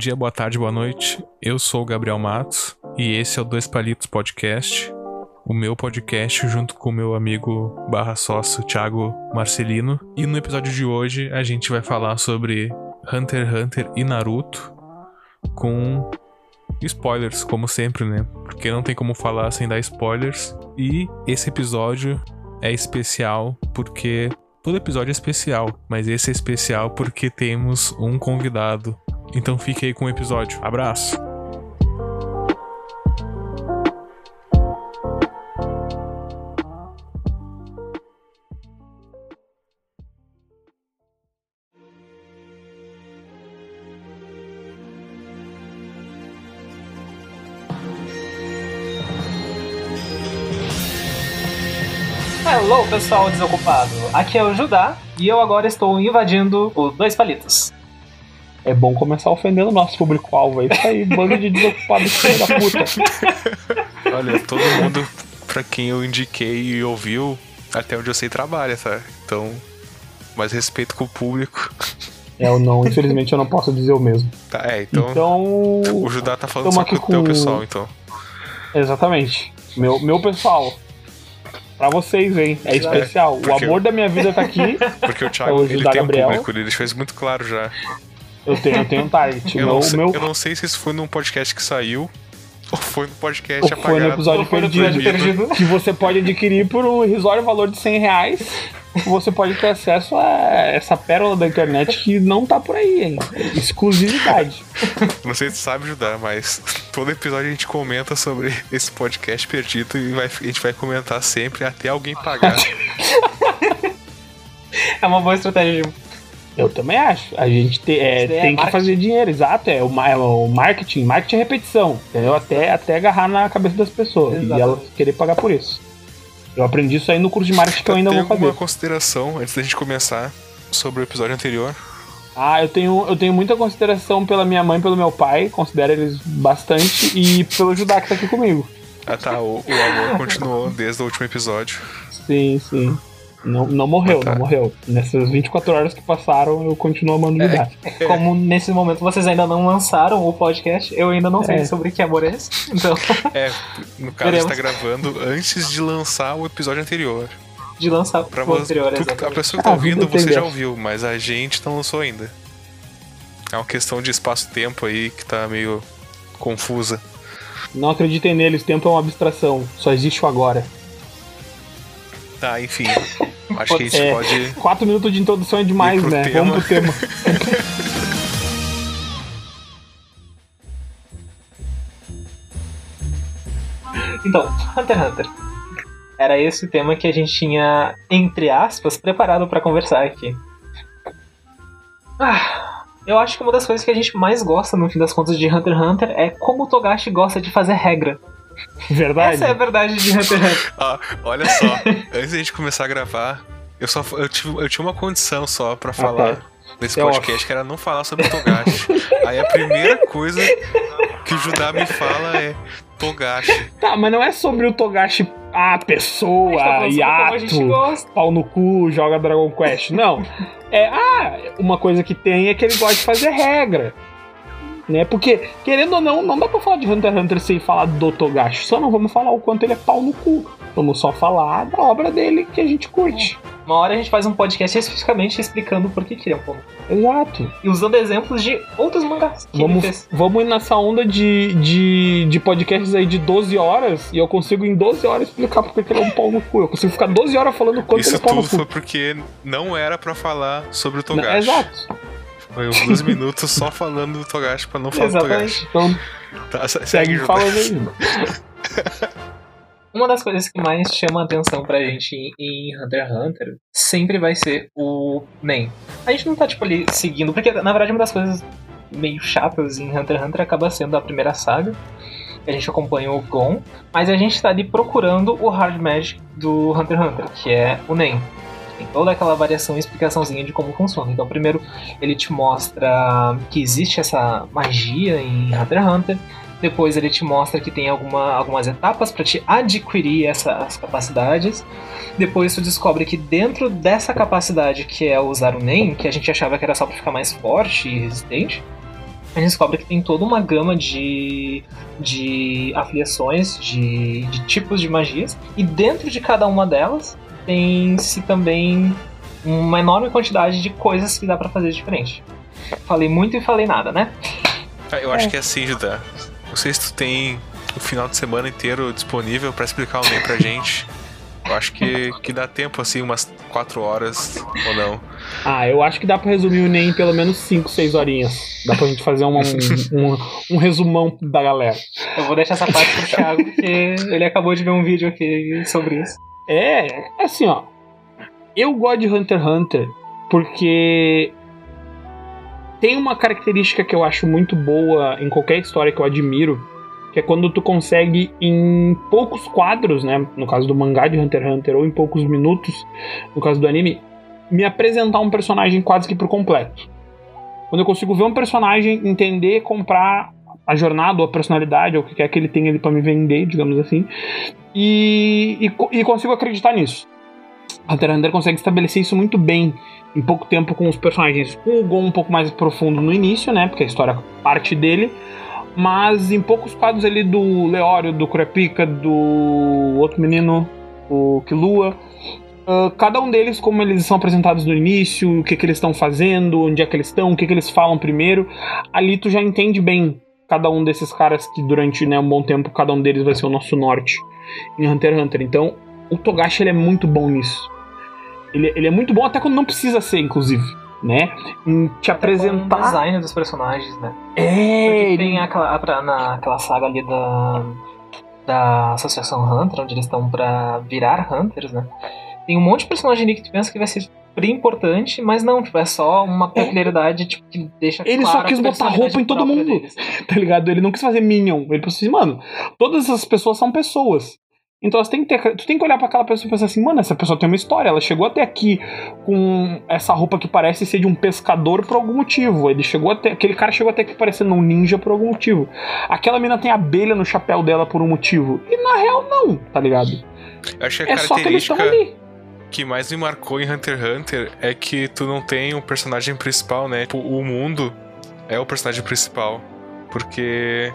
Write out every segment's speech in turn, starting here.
dia, boa tarde, boa noite. Eu sou o Gabriel Matos e esse é o Dois Palitos Podcast, o meu podcast junto com o meu amigo barra sócio Thiago Marcelino. E no episódio de hoje a gente vai falar sobre Hunter x Hunter e Naruto com spoilers, como sempre, né? Porque não tem como falar sem dar spoilers. E esse episódio é especial porque todo episódio é especial, mas esse é especial porque temos um convidado. Então fique aí com o episódio. Abraço! Hello, pessoal desocupado. Aqui é o Judá e eu agora estou invadindo o Dois Palitos. É bom começar ofendendo o nosso público-alvo. É isso aí, bando de desocupados filho da puta. Olha, todo mundo pra quem eu indiquei e ouviu, até onde eu sei trabalha, tá? Então, mais respeito com o público. É, eu não, infelizmente eu não posso dizer o mesmo. Tá, é, então, Então. o Judá tá falando só aqui com o teu pessoal, então. Exatamente. Meu, meu pessoal. Pra vocês, hein? É especial. O porque- amor da minha vida tá aqui. Porque o Thiago, o ele tem um Gabriel. público, ele fez muito claro já. Eu tenho, eu tenho um target. Eu meu, não, sei, meu, eu não sei se isso foi num podcast que saiu ou foi no podcast ou foi apagado. no episódio foi no perdido. episódio perdido. Que você pode adquirir por um irrisório valor de 100 reais. Você pode ter acesso a essa pérola da internet que não tá por aí, hein? Exclusividade. Não sei se sabe ajudar, mas todo episódio a gente comenta sobre esse podcast perdido e vai- a gente vai comentar sempre até alguém pagar. É uma boa estratégia. Eu também acho. A gente te- é, é tem que marketing. fazer dinheiro, exato. É o, é o marketing. Marketing é repetição. Entendeu? Até, até agarrar na cabeça das pessoas. E Exatamente. elas querer pagar por isso. Eu aprendi isso aí no curso de marketing que eu ainda Tem vou alguma fazer. consideração antes da gente começar sobre o episódio anterior? Ah, eu tenho, eu tenho muita consideração pela minha mãe e pelo meu pai. Considero eles bastante. E pelo Judá que tá aqui comigo. Ah tá, o, o amor continuou desde o último episódio. Sim, sim. Não, não morreu, Ah, tá. não morreu. Nessas 24 horas que passaram, eu continuo amando o Judá. Como nesse momento vocês ainda não lançaram o podcast, eu ainda não sei É. sobre que amor é esse. Então, É, no caso, está gravando antes de lançar o episódio anterior. de lançar Pra o anterior, tu- a pessoa que tá Ah, ouvindo, tudo tem você já ouviu, mas a gente não lançou ainda. É uma questão de espaço-tempo aí que tá meio confusa. Não acreditem neles, tempo é uma abstração. Só existe o agora. Tá, enfim. Acho que a gente É. pode. Quatro minutos de introdução é demais, né? tema. Vamos pro tema. Então, Hunter x Hunter. Era esse o tema que a gente tinha, entre aspas, preparado pra conversar aqui. Ah, eu acho que uma das coisas que a gente mais gosta, no fim das contas, de Hunter x Hunter é como o Togashi gosta de fazer regra. Verdade? Essa é a verdade de Hunter x. Ah, olha só, antes da gente começar a gravar, eu só eu, tive, eu tinha uma condição só pra falar tá. nesse É podcast, que era não falar sobre Togashi. Aí a primeira coisa que o Judá me fala é Togashi. Tá, mas não é sobre o Togashi, a A gente tá pessoa, a gente hiato, gosta. pau no cu, joga Dragon Quest. Não. É, ah, uma coisa que tem é que ele gosta de fazer regra. Né? Porque, querendo ou não, não dá pra falar de Hunter x Hunter sem falar do Togashi. Só não vamos falar o quanto ele é pau no cu. Vamos só falar da obra dele que a gente curte. Uma hora a gente faz um podcast especificamente explicando por que ele é um pouco. Exato. E usando exemplos de outros mangás que ele Vamos, fez. vamos ir nessa onda de, de, de podcasts aí de 12 horas e eu consigo em 12 horas explicar porque que ele é um pau no cu. Eu consigo ficar 12 horas falando quanto ele Isso é pau no tudo cu. foi porque não era pra falar sobre o Não, Togashi. Exato. Foi uns dois minutos só falando do Togashi pra não falar do Exatamente. Togashi. Então, Tá, se- segue, falando aí. Uma das coisas que mais chama a atenção pra gente em- em Hunter x Hunter sempre vai ser o Nen. A gente não tá, tipo, ali seguindo, porque na verdade uma das coisas meio chatas em Hunter x Hunter acaba sendo a primeira saga. A gente acompanha o Gon, mas a gente tá ali procurando o Hard Magic do Hunter x Hunter, que é o Nen. Tem toda aquela variação e explicaçãozinha de como funciona. Então, primeiro ele te mostra que existe essa magia em Hunter x Hunter. Depois ele te mostra que tem alguma, algumas etapas para te adquirir essas capacidades. Depois tu descobre que dentro dessa capacidade que é usar o NEM, que a gente achava que era só pra ficar mais forte e resistente, a gente descobre que tem toda uma gama de, de afiliações, de, de tipos de magias, e dentro de cada uma delas tem-se também uma enorme quantidade de coisas que dá para fazer diferente. Falei muito e falei nada, né? Ah, eu acho é. que é assim, Judá. Não sei se tu tem o final de semana inteiro disponível para explicar o NEM pra gente. Eu acho que, que dá tempo, assim, umas 4 horas ou não. Ah, eu acho que dá pra resumir o NEM em pelo menos 5, 6 horinhas. Dá pra gente fazer um, um, um, resumão da galera. Eu vou deixar essa parte pro Thiago, porque ele acabou de ver um vídeo aqui sobre isso. É, assim, ó. Eu gosto de Hunter x Hunter porque tem uma característica que eu acho muito boa em qualquer história que eu admiro, que é quando tu consegue em poucos quadros, né, no caso do mangá de Hunter x Hunter ou em poucos minutos, no caso do anime, me apresentar um personagem quase que por completo. Quando eu consigo ver um personagem, entender, comprar a jornada ou a personalidade ou o que quer que ele tenha ali para me vender, digamos assim, e, e, e consigo acreditar nisso. Hunter x Hunter consegue estabelecer isso muito bem em pouco tempo com os personagens. Com o Gon um pouco mais profundo no início, né? Porque a história parte dele mas em poucos quadros ali do Leório, do Kurapika, do outro menino, o Kilua, uh, cada um deles, como eles são apresentados no início, o que, que eles estão fazendo, onde é que eles estão, o que, que eles falam primeiro, ali tu já entende bem cada um desses caras que durante né, um bom tempo cada um deles vai ser o nosso norte em Hunter x Hunter. Então o Togashi ele é muito bom nisso. Ele, ele é muito bom até quando não precisa ser, inclusive né? Em te apresentar. O design dos personagens, né? É. Porque tem aquela, naquela saga ali da, da Associação Hunter, onde eles estão pra virar Hunters, né? Tem um monte de personagem ali que tu pensa que vai ser importante, mas não, tipo, é só uma é. peculiaridade tipo, que deixa Ele só quis botar roupa em todo mundo, deles. tá ligado? Ele não quis fazer Minion. Ele pensou assim, mano, todas essas pessoas são pessoas. Então você tem que ter, tu tem que olhar para aquela pessoa e pensar assim, mano, essa pessoa tem uma história, ela chegou até aqui com essa roupa que parece ser de um pescador por algum motivo. Ele chegou até, aquele cara chegou até aqui parecendo um ninja por algum motivo. Aquela mina tem abelha no chapéu dela por um motivo. E na real não, tá ligado? Eu acho que a é só que eles estão ali que mais me marcou em Hunter x Hunter é que tu não tem um personagem principal, né? Tipo, o mundo é o personagem principal. Porque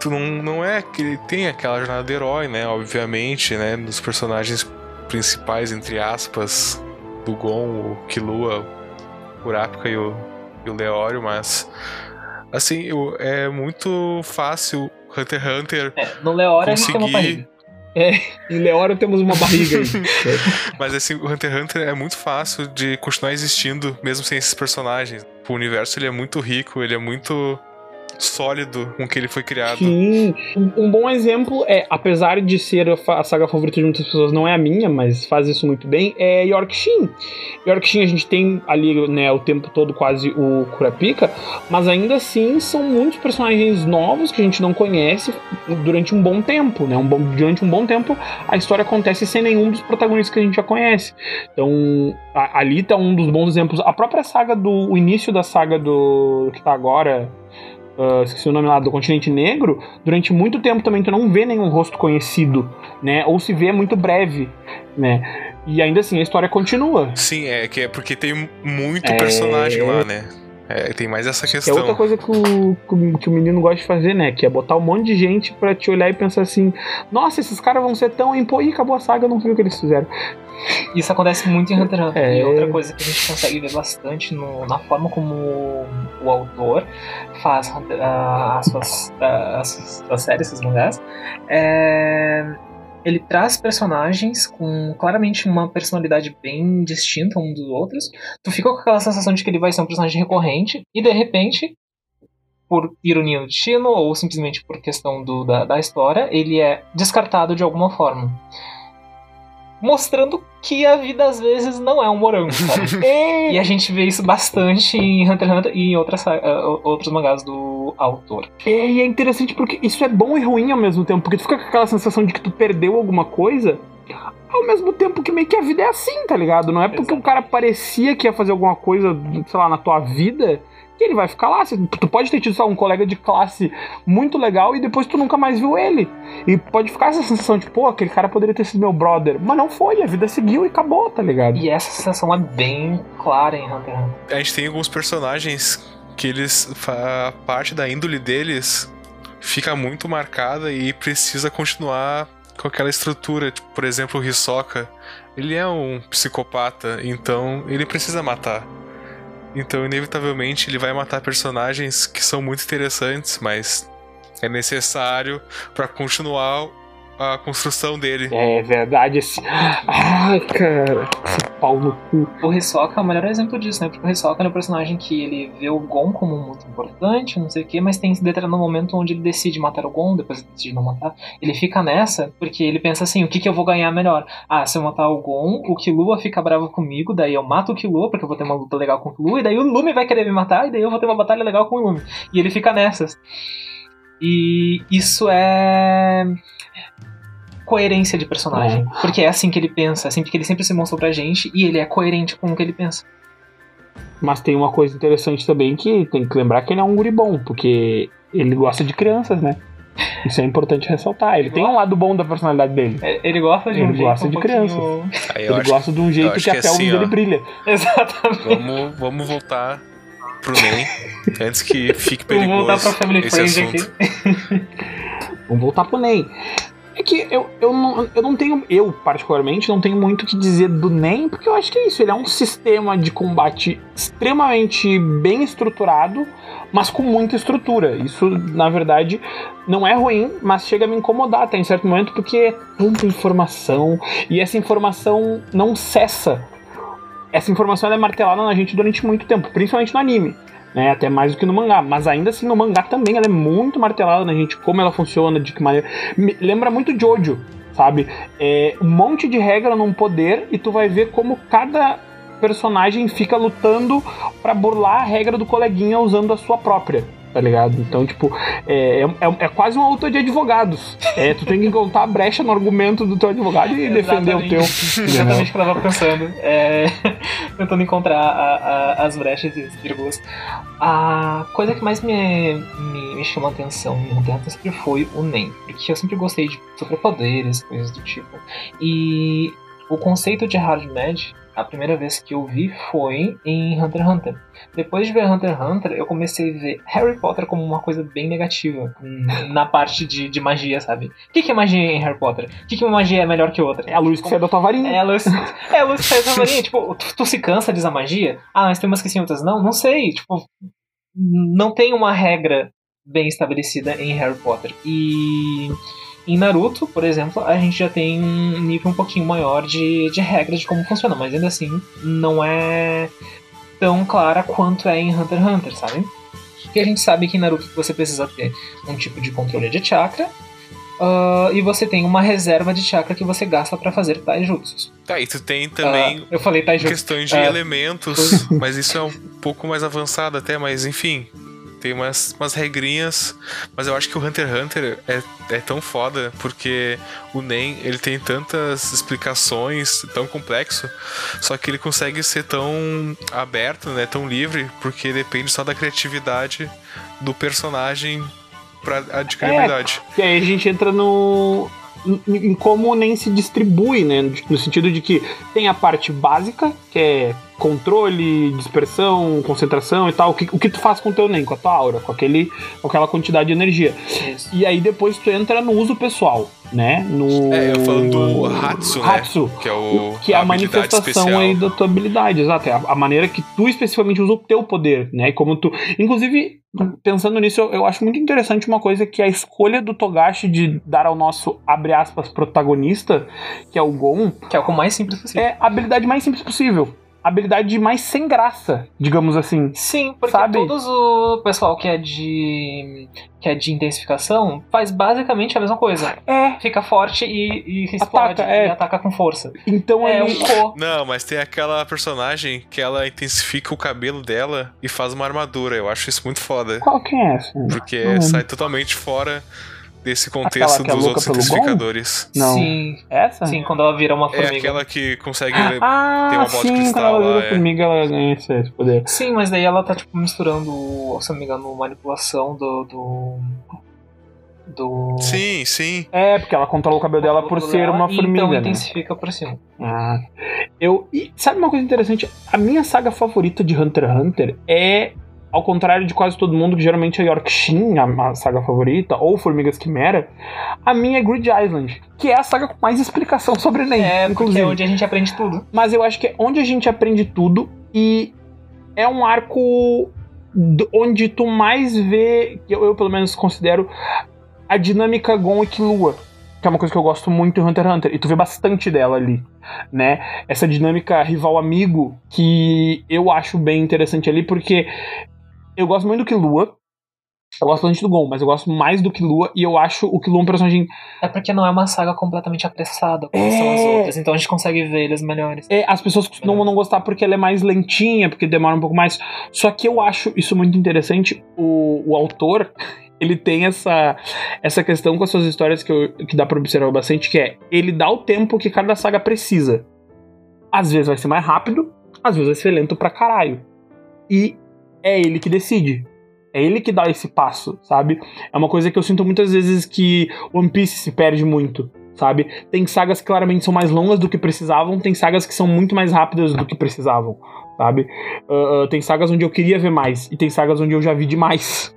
tu não, não é que ele tem aquela jornada de herói, né? Obviamente, né? Dos personagens principais, entre aspas, do Gon, o Killua, o Kurapika e o, e o Leório, mas assim, é muito fácil Hunter x Hunter. É, no Leório conseguir... a É, em Leório temos uma barriga aí. mas assim, o Hunter x Hunter é muito fácil de continuar existindo, mesmo sem esses personagens. O universo ele é muito rico, ele é muito sólido com que ele foi criado. Sim, um bom exemplo é, apesar de ser a saga favorita de muitas pessoas, não é a minha, mas faz isso muito bem, é Yorkshin. Yorkshin a gente tem ali, né, o tempo todo quase o Kurapika, mas ainda assim são muitos personagens novos que a gente não conhece durante um bom tempo, né? Um bom, durante um bom tempo a história acontece sem nenhum dos protagonistas que a gente já conhece. Então, a, ali tá um dos bons exemplos. A própria saga do o início da saga do que tá agora uh, esqueci o nome lá, do continente negro, durante muito tempo também tu não vê nenhum rosto conhecido, né? Ou se vê muito breve, né? E ainda assim a história continua. Sim, é que é porque tem muito é... personagem lá, né? É, tem mais essa questão. Que é outra coisa que o, que o menino gosta de fazer, né? Que é botar um monte de gente para te olhar e pensar assim: nossa, esses caras vão ser tão. Pô, e acabou a saga, não sei o que eles fizeram. Isso acontece muito em Hunter x Hunter. É... E outra coisa que a gente consegue ver bastante no, na forma como o autor faz uh, as, suas, uh, as suas séries, esses mangás, é ele traz personagens com claramente uma personalidade bem distinta um dos outros. Tu fica com aquela sensação de que ele vai ser um personagem recorrente e de repente, por ironia do destino ou simplesmente por questão do, da, da história, ele é descartado de alguma forma mostrando que a vida às vezes não é um morango, sabe? É. e a gente vê isso bastante em Hunter x Hunter e em outras, uh, outros mangás do autor. É, e é interessante porque isso é bom e ruim ao mesmo tempo, porque tu fica com aquela sensação de que tu perdeu alguma coisa, ao mesmo tempo que meio que a vida é assim, tá ligado? Não é porque Exato. o cara parecia que ia fazer alguma coisa, sei lá, na tua vida que ele vai ficar lá. Tu pode ter tido só um colega de classe muito legal e depois tu nunca mais viu ele. E pode ficar essa sensação de, pô, aquele cara poderia ter sido meu brother. Mas não foi, a vida seguiu e acabou, tá ligado? E essa sensação é bem clara em Hunter x Hunter. A gente tem alguns personagens que eles. A parte da índole deles fica muito marcada e precisa continuar com aquela estrutura. Tipo, por exemplo, o Hisoka, ele é um psicopata, então ele precisa matar. Então, inevitavelmente, ele vai matar personagens que são muito interessantes, mas é necessário para continuar a construção dele. É verdade, esse. Ah, cara, esse pau no cu. O Hisoka é o melhor exemplo disso, né? Porque o Hisoka é um personagem que ele vê o Gon como muito importante, não sei o quê, mas tem esse determinado momento onde ele decide matar o Gon, depois ele decide não matar. Ele fica nessa porque ele pensa assim: o que, que eu vou ganhar melhor? Ah, se eu matar o Gon, o Killua fica bravo comigo, daí eu mato o Killua, porque eu vou ter uma luta legal com o Killua, e daí o Lume vai querer me matar, e daí eu vou ter uma batalha legal com o Lume. E ele fica nessas. E isso é coerência de personagem. É. Porque é assim que ele pensa, assim que ele sempre se mostrou pra gente e ele é coerente com o que ele pensa. Mas tem uma coisa interessante também que tem que lembrar que ele é um guri bom, porque ele gosta de crianças, né? Isso é importante ressaltar. Ele tem um lado bom da personalidade dele. É, Ele gosta de Ele um jeito gosta um de pouquinho- eu Ele gosta de um jeito que, que até assim, o ó. dele brilha. Exatamente. Vamos, vamos voltar pro Nen antes que fique Vamos perigoso voltar pra Family esse Friend assunto. aqui. Vamos voltar pro NEM. É que eu, eu, não, eu não tenho, eu particularmente, não tenho muito o que dizer do NEM, porque eu acho que é isso. Ele é um sistema de combate extremamente bem estruturado, mas com muita estrutura. Isso, na verdade, não é ruim, mas chega a me incomodar até em certo momento, porque é tanta informação e essa informação não cessa. Essa informação é martelada na gente durante muito tempo, principalmente no anime. Né, até mais do que no mangá, mas ainda assim no mangá também ela é muito martelada na gente, como ela funciona, de que maneira. Me lembra muito Jojo, sabe? É um monte de regra num poder e tu vai ver como cada personagem fica lutando pra burlar a regra do coleguinha usando a sua própria. Tá ligado? Então, tipo, é, é, é quase uma luta de advogados. É, tu tem que encontrar a brecha no argumento do teu advogado e defender o teu. Exatamente o que eu tava pensando. É, tentando encontrar a- a- as brechas e as vírgulas. A coisa que mais me, me, me chamou a atenção x Hunter sempre foi o Nen. Porque eu sempre gostei de superpoderes, coisas do tipo. E o conceito de Hard Magic, a primeira vez que eu vi foi em Hunter x Hunter. Depois de ver Hunter x Hunter, eu comecei a ver Harry Potter como uma coisa bem negativa na parte de, de magia, sabe? O que, que é magia em Harry Potter? O que, que uma magia é melhor que outra? É a luz que sai da tua varinha. É a luz, é a luz que sai da varinha. Tipo, tu, tu se cansa de usar magia? Ah, mas tem umas que sim, outras não? Não sei. Tipo, não tem uma regra bem estabelecida em Harry Potter. E em Naruto, por exemplo, a gente já tem um nível um pouquinho maior de, de regras de como funciona, mas ainda assim não é tão clara quanto é em Hunter x Hunter, sabe? Porque a gente sabe que em Naruto você precisa ter um tipo de controle de chakra. ah, e você tem uma reserva de chakra que você gasta pra fazer taijutsus. Tá, e tu tem também Ah, eu falei taijutsu. questões de É. elementos, mas isso é um pouco mais avançado até, mas enfim. Tem umas, umas regrinhas, mas eu acho que o Hunter x Hunter é, é tão foda, porque o Nen, ele tem tantas explicações, tão complexo, só que ele consegue ser tão aberto, né, tão livre, porque depende só da criatividade do personagem pra adquirir É. habilidade. E aí a gente entra no. Em, como nem se distribui, né? No sentido de que tem a parte básica, que é controle, dispersão, concentração e tal. O que, o que tu faz com o teu NEM, com a tua aura, com, aquele, com aquela quantidade de energia. Isso. E aí depois tu entra no uso pessoal, né? No. É, eu falando do Hatsu, né? Hatsu. Que é o que é a, habilidade manifestação especial. aí da tua habilidade, exato. É a, a maneira que tu especificamente usa o teu poder, né? E como tu. Inclusive, pensando nisso, eu, eu acho muito interessante uma coisa que é a escolha do Togashi de dar ao nosso, abre aspas, protagonista, que é o Gon, Que é o mais simples possível. é a habilidade mais simples possível. Habilidade mais sem graça, digamos assim. Sim, porque Sabe? todos o pessoal que é de que é de intensificação faz basicamente a mesma coisa. É, Fica forte e, e explode é. e ataca com força. então É ele. um co. Não, mas tem aquela personagem que ela intensifica o cabelo dela e faz uma armadura. Eu acho isso muito foda. Qual que é essa? Porque Não lembro. sai totalmente fora desse contexto é dos outros intensificadores. Não. Sim, Essa? sim, quando ela vira uma É formiga. aquela que consegue. Ah, Tem uma bola de sim, cristal quando ela lá, vira é. formiga, ela ganha esse poder. Sim, mas daí ela tá tipo misturando, se não me engano, manipulação do do do Sim, sim. É, porque ela controla o cabelo dela por ser uma formiga, Então né? intensifica por cima. Ah, eu. E sabe uma coisa interessante? A minha saga favorita de Hunter x Hunter é ao contrário de quase todo mundo, que geralmente é Yorkshin, a, a saga favorita, ou Formigas Quimera, a minha é Grid Island, que é a saga com mais explicação sobre Nen, É, porque inclusive. é onde a gente aprende tudo. Mas eu acho que é onde a gente aprende tudo e é um arco onde tu mais vê, eu, eu pelo menos considero, a dinâmica Gon e Killua. Que é uma coisa que eu gosto muito em Hunter x Hunter. E tu vê bastante dela ali, né? Essa dinâmica rival-amigo que eu acho bem interessante ali, porque eu gosto muito do Killua. Eu gosto bastante do Gon, mas eu gosto mais do Killua e eu acho o Killua um personagem É porque não é uma saga completamente apressada, como são as É. outras. Então a gente consegue ver eles melhores. É, as pessoas costumam não gostar porque ela é mais lentinha, porque demora um pouco mais. Só que eu acho isso muito interessante. O, o autor, ele tem essa, essa questão com as suas histórias que, eu- que dá pra observar bastante, que é ele dá o tempo que cada saga precisa. Às vezes vai ser mais rápido, às vezes vai ser lento pra caralho. E é ele que decide. É ele que dá esse passo, sabe? É uma coisa que eu sinto muitas vezes que One Piece se perde muito, sabe? Tem sagas que claramente são mais longas do que precisavam, tem sagas que são muito mais rápidas do que precisavam, sabe? Ah, ah, tem sagas onde eu queria ver mais, e tem sagas onde eu já vi demais.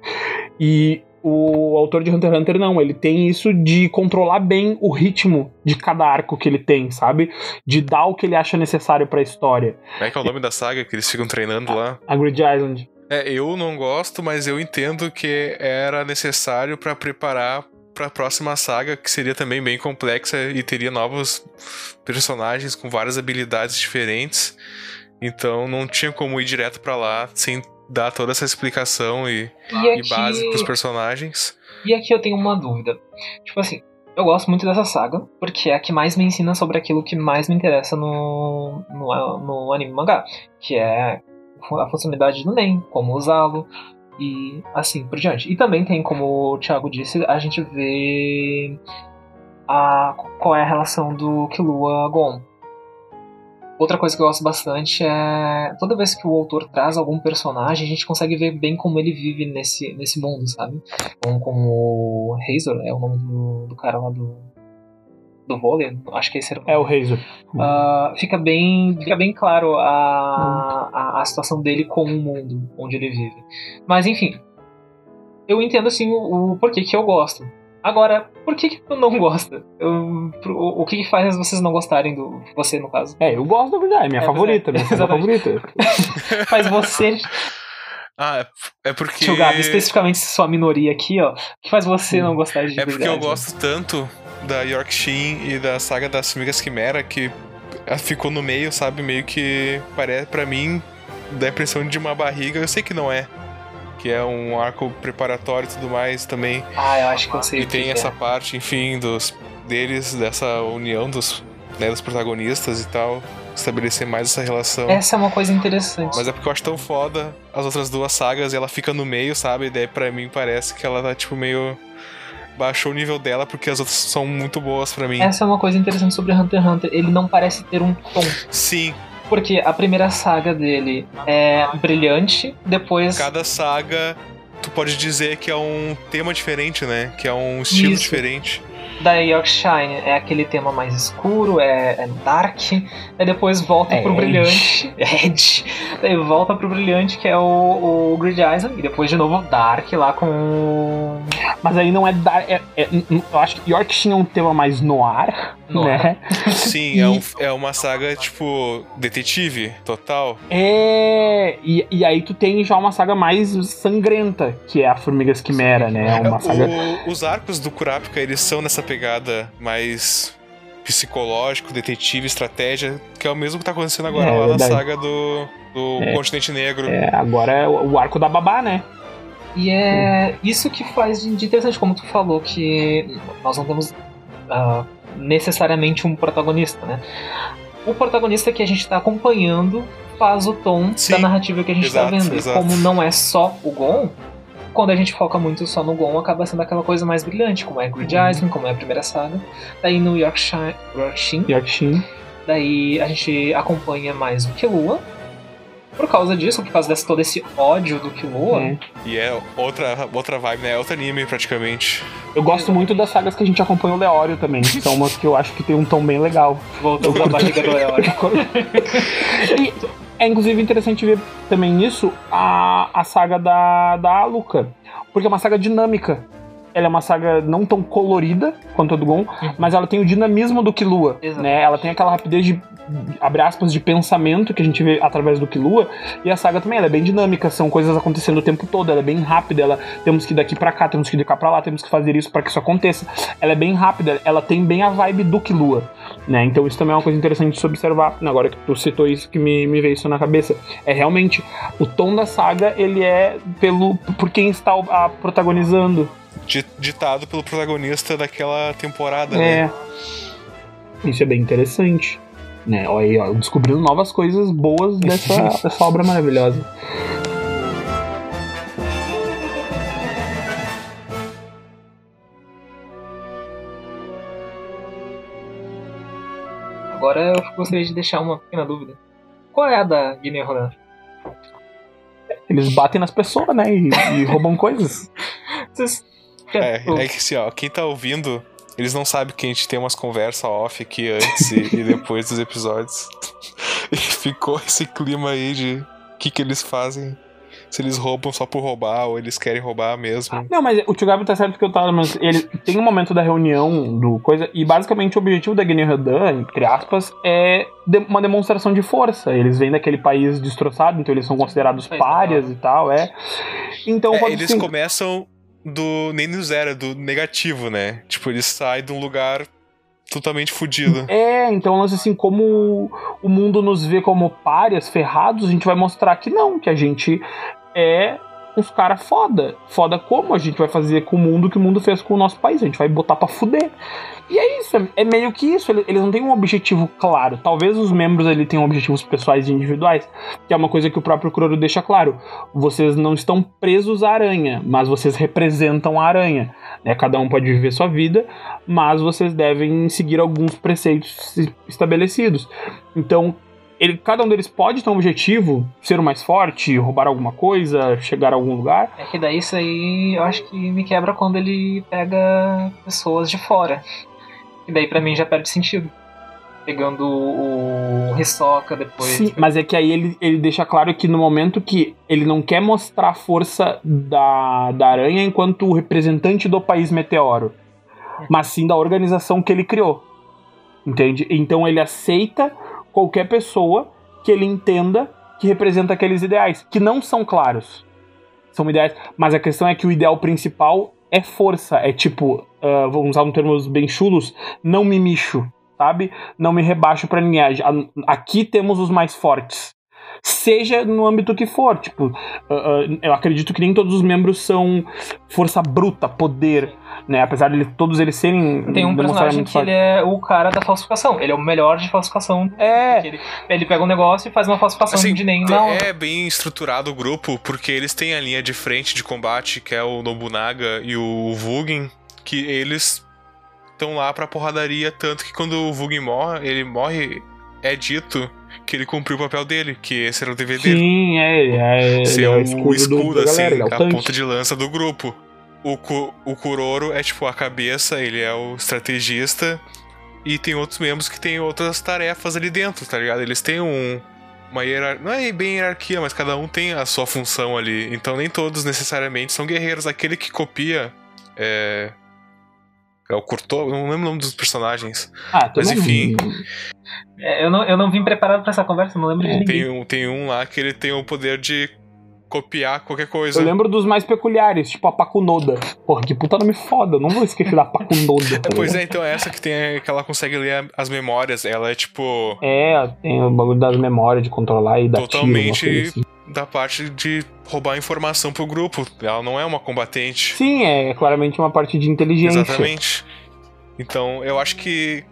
E o autor de Hunter x Hunter não, ele tem isso de controlar bem o ritmo de cada arco que ele tem, sabe? De dar o que ele acha necessário pra história. Como é que é o nome da saga que eles ficam treinando lá? A Grid Island. É, eu não gosto, mas eu entendo que era necessário pra preparar pra próxima saga, que seria também bem complexa e teria novos personagens com várias habilidades diferentes. Então não tinha como ir direto pra lá sem dar toda essa explicação e, E e aqui, base pros personagens. e aqui eu tenho uma dúvida. Tipo assim, eu gosto muito dessa saga, porque é a que mais me ensina sobre aquilo que mais me interessa no, no, no anime mangá, que é a funcionalidade do Nen, como usá-lo e assim por diante. E também tem, como o Thiago disse, a gente vê a, qual é a relação do Killua Gon. Outra coisa que eu gosto bastante é toda vez que o autor traz algum personagem, a gente consegue ver bem como ele vive nesse, nesse mundo, sabe? Como, como o Razor é o nome do, do cara lá do, do vôlei, acho que esse era É o Razor. Ah, fica bem fica bem claro a, a, a situação dele com o mundo onde ele vive. Mas enfim, eu entendo assim o, o porquê que eu gosto. Agora, por que, que tu não gosta? Eu- o, o que, que faz vocês não gostarem do. Você, no caso? É, eu gosto da Grid Island, minha É, favorita, minha saga exatamente. favorita. Faz você, Ah, é- é porque. tio Gabi, especificamente sua minoria aqui, ó, que faz você não gostar de É porque eu verdade? gosto tanto da Yorkshin e da saga das Formigas Quimera que ela ficou no meio, sabe? Meio que parece para mim dá a impressão de uma barriga. Eu sei que não é. Que é um arco preparatório e tudo mais também. Ah, eu acho que eu sei E tem essa é. parte, enfim, dos deles, dessa união dos, né, dos protagonistas e tal. Estabelecer mais essa relação. Essa é uma coisa interessante. Mas é porque eu acho tão foda as outras duas sagas e ela fica no meio, sabe? E daí pra mim parece que ela tá, tipo, meio. Baixou o nível dela porque as outras são muito boas pra mim. Essa é uma coisa interessante sobre Hunter x Hunter. Ele não parece ter um tom. Sim, Porque a primeira saga dele é brilhante, depois. cada saga tu pode dizer que é um tema diferente, né? Que é um estilo Isso. diferente. Da Yorkshire é aquele tema mais escuro, é, é dark. Aí depois volta É pro edge. brilhante. É Edge. Daí volta pro brilhante, que é o, o Grid Island. E depois de novo Dark lá com. Mas aí não é dar. É, é- eu acho que Yorkshire é um tema mais noir, Noir. né? Sim, é, um- é uma saga, tipo, detetive total. É. E, e aí tu tem já uma saga mais sangrenta, que é a Formigas Quimera, né? É uma saga. O- os arcos do Kurapika, eles são nessa pegada mais psicológico, detetive, estratégia, que é o mesmo que tá acontecendo agora É, lá na saga do, do É. Continente Negro. É, agora é o o arco da babá, né? E é isso que faz de interessante, como tu falou, que nós não temos ah, necessariamente um protagonista, né? O protagonista que a gente tá acompanhando faz o tom Sim, da narrativa que a gente exato, tá vendo. exato. Como não é só o Gon, quando a gente foca muito só no Gon, acaba sendo aquela coisa mais brilhante, como é Grid Uhum. Island, como é a primeira saga. Daí no Yorkshire, Yorkshire Yorkshire. daí a gente acompanha mais o Killua. Por causa disso, por causa desse todo esse ódio do Killua, É. E é outra, outra vibe, né? É outro anime, praticamente. Eu gosto muito das sagas que a gente acompanha o Leório também. São umas que eu acho que tem um tom bem legal. voltando da barriga do Leório. E É inclusive interessante ver também isso a, a saga da, da Aluka. Porque é uma saga dinâmica. Ela é uma saga não tão colorida quanto a do Gon, Uhum. mas ela tem o dinamismo do Killua, né? Ela tem aquela rapidez de abre aspas de pensamento que a gente vê através do Killua, e a saga também ela é bem dinâmica, são coisas acontecendo o tempo todo, ela é bem rápida, ela temos que ir daqui pra cá, temos que ir de cá pra lá, temos que fazer isso para que isso aconteça. Ela é bem rápida, ela tem bem a vibe do Killua, né? Então isso também é uma coisa interessante de se observar. Agora que tu citou isso que me, me veio isso na cabeça, é realmente o tom da saga, ele é pelo por quem está a, protagonizando. Di- Ditado pelo protagonista daquela temporada, né? É. Isso é bem interessante. Né? Olha aí, ó, descobrindo novas coisas boas dessa, dessa obra maravilhosa. Agora eu gostaria de deixar uma pequena dúvida. Qual é a da Guiné Rodan? Eles batem nas pessoas, né? E, e roubam coisas. Vocês. É, é que assim, ó, quem tá ouvindo, eles não sabem que a gente tem umas conversas off aqui antes e, e depois dos episódios. E ficou esse clima aí de o que, que eles fazem. Se eles roubam só por roubar ou eles querem roubar mesmo. Não, mas o Tio Gabi tá certo que eu tava, mas ele tem um momento da reunião do coisa, e basicamente o objetivo da Guiné Rodan, entre aspas, é de- uma demonstração de força. Eles vêm daquele país destroçado, então eles são considerados párias e tal, é. Então, É, pode eles começam do nem do zero, é do negativo, né? Tipo, eles saem de um lugar totalmente fudido. É, então lance assim, como o mundo nos vê como párias, ferrados, a gente vai mostrar que não, que a gente é uns cara foda. Foda como a gente vai fazer com o mundo que o mundo fez com o nosso país, a gente vai botar pra fuder. E é isso, é- é meio que isso, ele- eles não têm um objetivo claro. Talvez os membros ali tenham objetivos pessoais e individuais, que é uma coisa que o próprio Kuroro deixa claro. Vocês não estão presos à aranha, mas vocês representam a aranha. Né? Cada um pode viver sua vida, mas vocês devem seguir alguns preceitos estabelecidos. Então, ele, cada um deles pode ter um objetivo, ser o mais forte, roubar alguma coisa, chegar a algum lugar. É que daí isso aí eu acho que me quebra quando ele pega pessoas de fora. E daí pra mim já perde sentido. Pegando o Hisoka depois. Sim, mas é que aí ele, ele deixa claro que no momento que ele não quer mostrar a força da, da aranha enquanto o representante do país meteoro, mas sim da organização que ele criou. Entende? Então ele aceita qualquer pessoa que ele entenda que representa aqueles ideais, que não são claros. São ideais, mas a questão é que o ideal principal é força, é tipo, ah, vamos usar um termos bem chulos, não me mixo, sabe? Não me rebaixo pra ninguém. Aqui temos os mais fortes. Seja no âmbito que for, tipo, ah, ah, eu acredito que nem todos os membros são força bruta, poder, né? Apesar de ele- todos eles serem Tem um personagem que ele é o cara da falsificação. Ele é o melhor de falsificação. É. Ele, ele pega um negócio e faz uma falsificação Assim, de nem. Não, é bem estruturado o grupo, porque eles têm a linha de frente de combate, que é o Nobunaga e o Vugin, que eles estão lá pra porradaria, tanto que quando o Vugin morre, ele morre, é dito que ele cumpriu o papel dele, que esse era o dever dele. Sim, é, é, Ser é o escudo, escudo, do, assim, galera, é a tanque. ponta de lança do grupo. O, o Kuroro é tipo a cabeça, ele é o estrategista. E tem outros membros que têm outras tarefas ali dentro, tá ligado? Eles têm um, uma hierarquia. Não é bem hierarquia, mas cada um tem a sua função ali. Então nem todos necessariamente são guerreiros. Aquele que copia é. É o Kurto, não lembro o nome dos personagens. Ah, Mas enfim. É, eu, não, eu não vim preparado pra essa conversa, não lembro de ninguém. Tem um, tem um lá que ele tem o poder de copiar qualquer coisa. Eu lembro dos mais peculiares, tipo a Pakunoda. Porra, que puta nome foda, eu não vou esquecer da Pakunoda. tá Pois é, então essa que tem que ela consegue ler as memórias, ela é tipo É, tem o bagulho das memórias de controlar e da Totalmente- assim. da parte de roubar informação pro grupo. Ela não é uma combatente. Sim, é claramente uma parte de inteligência. Exatamente. Então, eu acho que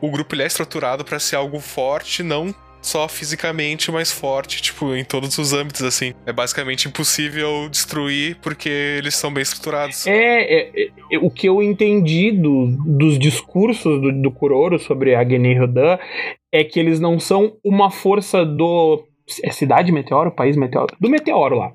o grupo ele é estruturado pra ser algo forte, não só fisicamente, mas forte, tipo, em todos os âmbitos, assim. É basicamente impossível destruir porque eles são bem estruturados. É, é, é, o que eu entendi do- dos discursos do, do Kuroro sobre a Genen Rodan é que eles não são uma força do. É cidade meteoro? País meteoro? Do meteoro lá.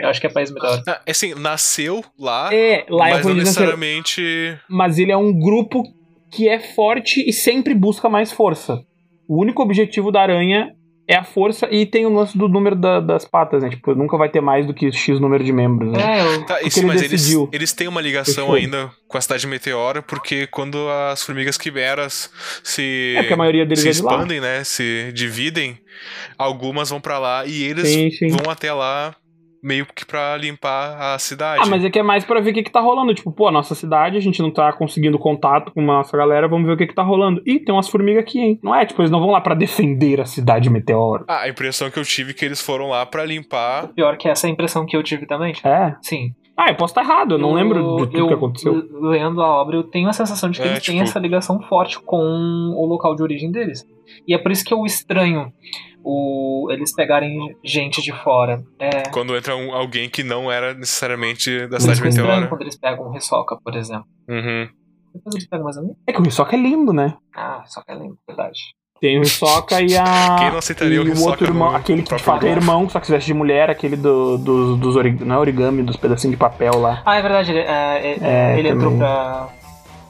Eu acho que é país melhor. Ah, Assim, nasceu lá, É, lá é mas não onde nasceu. necessariamente. Mas ele é um grupo que é forte e sempre busca mais força. O único objetivo da aranha é a força e tem o lance do número da- das patas, né? Tipo, nunca vai ter mais do que X número de membros, né? É, eu, Tá, sim, ele mas eles, decidiu. eles têm uma ligação Fechou. ainda com a cidade meteora, porque quando as formigas quimeras se, É porque a maioria deles se é de lá. expandem, né? Se dividem, algumas vão pra lá e eles Sim, sim. vão até lá meio que pra limpar a cidade. Ah, mas é que é mais pra ver o que, que tá rolando. Tipo, pô, a nossa cidade, a gente não tá conseguindo contato com a nossa galera, vamos ver o que, que tá rolando. Ih, tem umas formigas aqui, hein? Não é, tipo, eles não vão lá pra defender a cidade meteoro. Ah, a impressão que eu tive é que eles foram lá pra limpar. pior que essa é a impressão que eu tive também. É. Sim. Ah, eu posso estar errado, eu não lembro de tudo eu, que aconteceu. Lendo a obra, eu tenho a sensação de que É, eles têm tipo- essa ligação forte com o local de origem deles. E é por isso que eu estranho o, eles pegarem gente de fora. É. Quando entra um- alguém que não era necessariamente da cidade meteora. quando eles pegam Hisoka, por exemplo. Uhum. Depois eles pegam mais alguém? É que o Hisoka é lindo, né? Ah, só que é lindo, verdade. Tem o Hisoka e a. Quem não aceitaria e o o Hisoka outro irmão, no aquele que de fato é irmão, só que se veste de mulher, aquele do, do- dos origami, não é origami, dos pedacinhos de papel lá. Ah, é verdade, ele, é, é, ele entrou pra.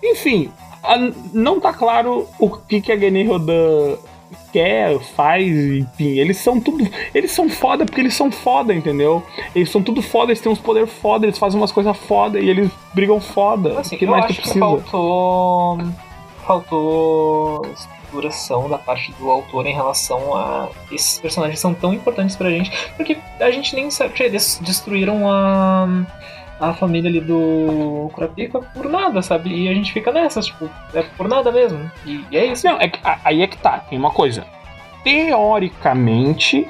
Enfim, a- não tá claro o que, que a Gene Rodan quer, faz, enfim, eles são tudo. Eles são foda porque eles são foda, entendeu? Eles são tudo foda, eles têm uns poderes foda, eles fazem umas coisas foda e eles brigam foda. Assim, o que eu mais acho tu que faltou. Faltou estruturação da parte do autor em relação a esses personagens são tão importantes pra gente, porque a gente nem sabe que eles destruíram a. A família ali do Kurapika por nada, sabe? E a gente fica nessas, tipo, é por nada mesmo. E, e é isso. Não, é que- aí é que tá, tem uma coisa. Teoricamente,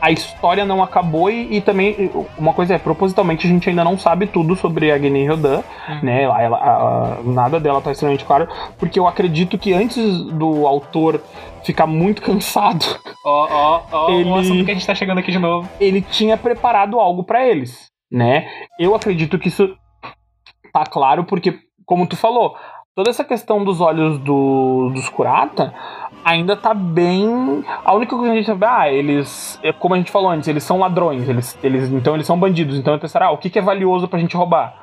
a história não acabou e, e também uma coisa é, propositalmente a gente ainda não sabe tudo sobre a Gene Rodan, Uhum. né? Ela, a- a- nada dela tá extremamente claro, porque eu acredito que antes do autor ficar muito cansado, Ó, ó, ó, Ele- o assunto que a gente tá chegando aqui de novo. ele tinha preparado algo pra eles, né? Eu acredito que isso tá claro porque, como tu falou, toda essa questão dos olhos do, dos Kurata ainda tá bem. A única coisa que a gente sabe, ah, eles, é como a gente falou antes, eles são ladrões, eles, eles então eles são bandidos, então eu pensar, ah, o que, que é valioso pra gente roubar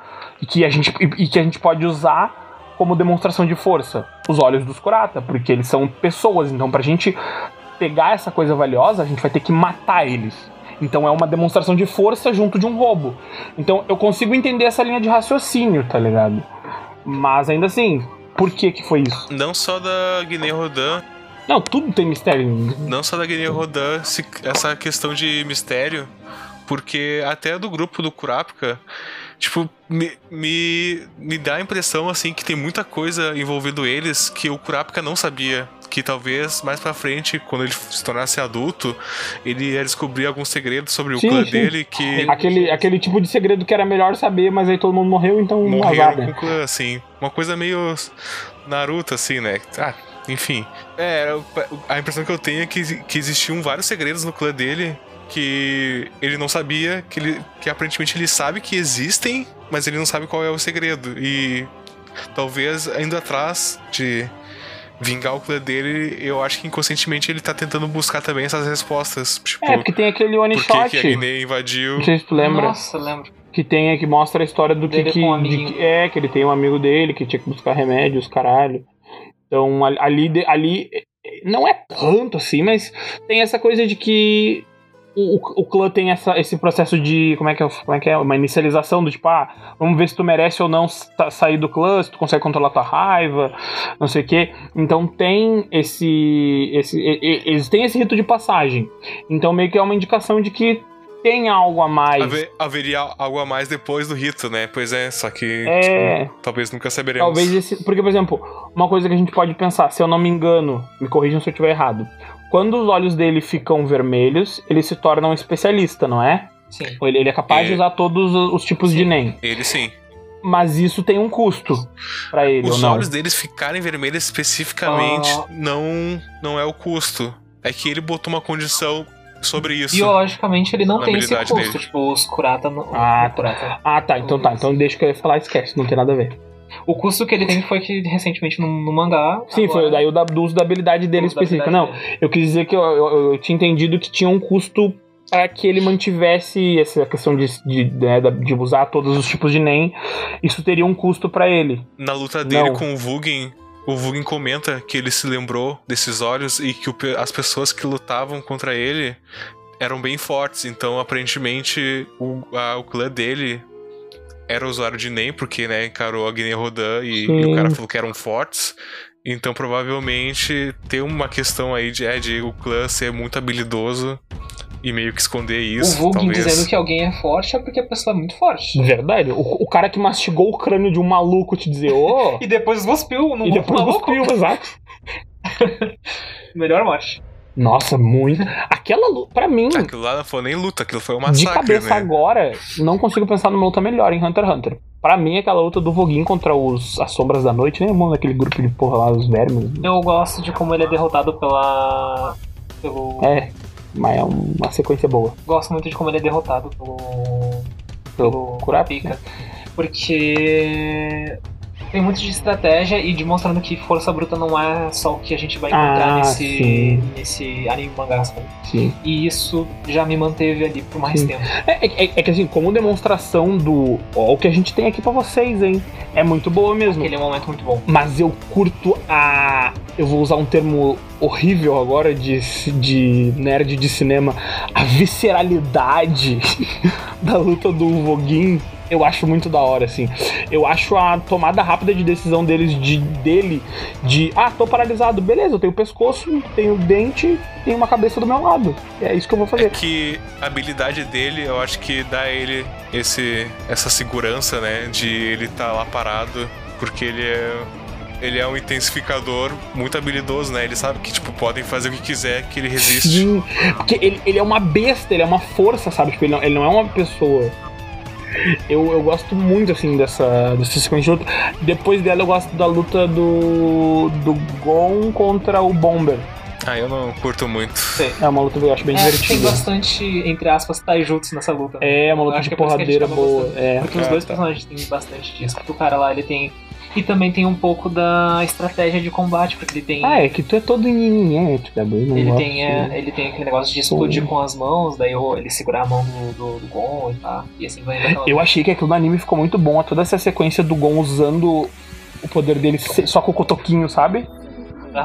e que a gente e, e que a gente pode usar como demonstração de força, os olhos dos Kurata, porque eles são pessoas, então pra gente pegar essa coisa valiosa, a gente vai ter que matar eles. Então é uma demonstração de força junto de um roubo. Então eu consigo entender essa linha de raciocínio, tá ligado? Mas ainda assim, por que que foi isso? Não só da Guiné Rodan, Não, tudo tem mistério. não só da Guiné Rodan, se- essa questão de mistério, porque até do grupo do Kurapika, tipo, me, me, me dá a impressão, assim, que tem muita coisa envolvendo eles que o Kurapika não sabia. Que talvez mais pra frente, quando ele se tornasse adulto, ele ia descobrir alguns segredos sobre o Sim, clã sim. dele que Aquele, aquele tipo de segredo que era melhor saber, mas aí todo mundo morreu, então né? com o clã, assim. Uma coisa meio Naruto, assim, né? Ah, enfim. É, a impressão que eu tenho é que, que existiam vários segredos no clã dele que ele não sabia, que, ele, que aparentemente ele sabe que existem, mas ele não sabe qual é o segredo. E talvez indo atrás de vingar o clã dele, eu acho que inconscientemente ele tá tentando buscar também essas respostas. Tipo, É, porque tem aquele one por que, shot. que a Guiné invadiu. Não sei se tu lembra. Nossa, lembro. Que tem que mostra a história do que, que, um de é que ele tem um amigo dele que tinha que buscar remédios, caralho. Então ali ali, não é tanto assim, mas tem essa coisa de que o, o- clã tem essa, esse processo de como é que é, como é que é uma inicialização do tipo ah vamos ver se tu merece ou não sa- sair do clã, se tu consegue controlar tua raiva, não sei o que. Então tem esse esse eles têm esse rito de passagem. Então meio que é uma indicação de que tem algo a mais. Haver- haveria algo a mais depois do rito, né? Pois é, só que É, talvez nunca saberemos. talvez esse. Porque, por exemplo, uma coisa que a gente pode pensar, se eu não me engano, me corrijam se eu estiver errado. Quando os olhos dele ficam vermelhos, ele se torna um especialista, não é? Sim. Ou Ele, ele é capaz É. de usar todos os os tipos de Sim. NEM. Ele sim. Mas isso tem um custo pra ele, Os ou não? olhos deles ficarem vermelhos especificamente Ah. não, não é o custo. É que ele botou uma condição sobre isso. Biologicamente ele não tem esse custo. dele. Tipo, os Kurata. No, Ah, o Kurata. Ah, tá. Então tá. Então deixa que eu ia falar, esquece. Não tem nada a ver. O custo que ele tem foi que recentemente no, no mangá. Sim, foi agora- daí o da, do uso da habilidade dele específica. habilidade Não, dele. eu quis dizer que eu, eu, eu tinha entendido que tinha um custo para que ele mantivesse essa questão de, de, né, da- de usar todos os tipos de NEM. Isso teria um custo para ele. Na luta dele Não. com o Vugen, o Vugin comenta que ele se lembrou desses olhos e que o, as pessoas que lutavam contra ele eram bem fortes. Então, aparentemente, o, a, o clã dele era usuário de NEM, porque né, encarou a Guiné Rodan e, e, o cara falou que eram fortes. Então, provavelmente, tem uma questão aí de, é, de o clã ser muito habilidoso e meio que esconder isso. O Vulgin talvez. dizendo que alguém é forte é porque a pessoa é muito forte. Verdade. O, o cara que mastigou o crânio de um maluco te dizer, ô. e depois cuspiu no e depois maluco. cuspiu, exato. Melhor morte. Nossa, muito. Aquela luta, pra mim. Aquilo lá não foi nem luta, aquilo foi um massacre. De cabeça né? agora, não consigo pensar numa luta melhor em Hunter x Hunter. Pra mim, aquela luta do Voguin contra os As Sombras da Noite, nem é daquele grupo de porra lá, os vermes. Eu gosto de como ele é derrotado pela. pelo. É, mas é uma sequência boa. Gosto muito de como ele é derrotado pelo. Pelo pelo. Kurapika. Porque tem muito de estratégia e demonstrando que força bruta não é só o que a gente vai encontrar Ah, nesse, sim. nesse anime mangá, sabe? Sim. E isso já me manteve ali por mais Sim. tempo. É, é- é que assim, como demonstração do. Ó, o que a gente tem aqui pra vocês, hein? É muito boa mesmo. Aquele momento muito bom. Mas eu curto a. Eu vou usar um termo horrível agora de, de nerd de cinema. A visceralidade da luta do Voguin. Eu acho muito da hora, assim. Eu acho a tomada rápida de decisão deles de, dele de. Ah, tô paralisado. Beleza, eu tenho pescoço, tenho dente, tenho uma cabeça do meu lado. É isso que eu vou É fazer. que a habilidade dele, eu acho que dá a ele esse, essa segurança, né? De ele estar lá parado, porque ele é. Ele é um intensificador muito habilidoso, né? Ele sabe que, tipo, podem fazer o que quiser, que ele resiste. Sim, porque ele, ele é uma besta, ele é uma força, sabe? Tipo, ele não, ele não é uma pessoa. Eu, eu gosto muito, assim, dessa, dessa sequência de luta. Depois dela, eu gosto da luta do, do Gon contra o Bomber. Ah, eu não curto muito. É uma luta que eu acho bem É, tem divertida. bastante, entre aspas, taijutsu nessa luta. né? É uma luta de é porradeira boa. É. Porque os Ah, dois tá. personagens têm bastante disso. Porque o cara lá, ele tem. E também tem um pouco da estratégia de combate, porque ele tem. Ah, é que tu é todo nhenhenhete, Gabriel. eu não Ele tem, é, ele tem aquele negócio de explodir com as mãos, daí ele segurar a mão do, do, do Gon e tá. E assim vai. Eu achei que aquilo no anime ficou muito bom. Toda essa sequência do Gon usando o poder dele só com o cotoquinho, sabe?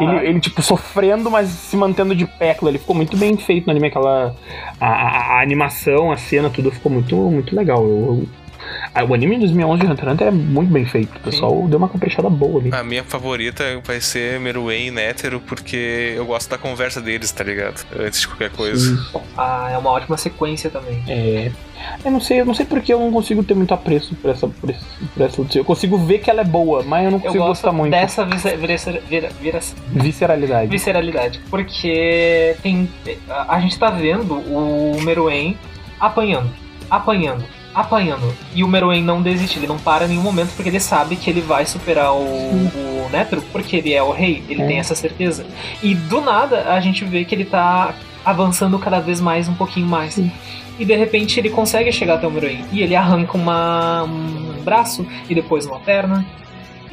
Ele, ele, tipo, sofrendo, mas se mantendo de pé. ali ficou muito bem feito no anime. Aquela. A, a- a animação, a cena, tudo ficou muito, muito legal. Eu- eu- o anime de 2011 de Hunter x Hunter é muito bem feito. O pessoal deu uma caprichada boa ali. A minha favorita vai ser Meruem e Nétero, porque eu gosto da conversa deles, tá ligado? Antes de qualquer coisa. Sim. Ah, é uma ótima sequência também. É. Eu não sei, eu não sei porque eu não consigo ter muito apreço por essa, por esse- por essa luta. Eu consigo ver que ela é boa, mas eu não Eu consigo gosto gostar muito. dessa vira- vira- vira- Visceralidade. visceralidade. Porque tem. A, a gente tá vendo o Meruem apanhando, apanhando, apanhando. E o Meruem não desiste, ele não para em nenhum momento porque ele sabe que ele vai superar o, o Netro, porque ele é o rei, ele É. tem essa certeza. E do nada a gente vê que ele tá avançando cada vez mais, um pouquinho mais. Sim. E de repente ele consegue chegar até o Meruem. E ele arranca uma, um braço e depois uma perna.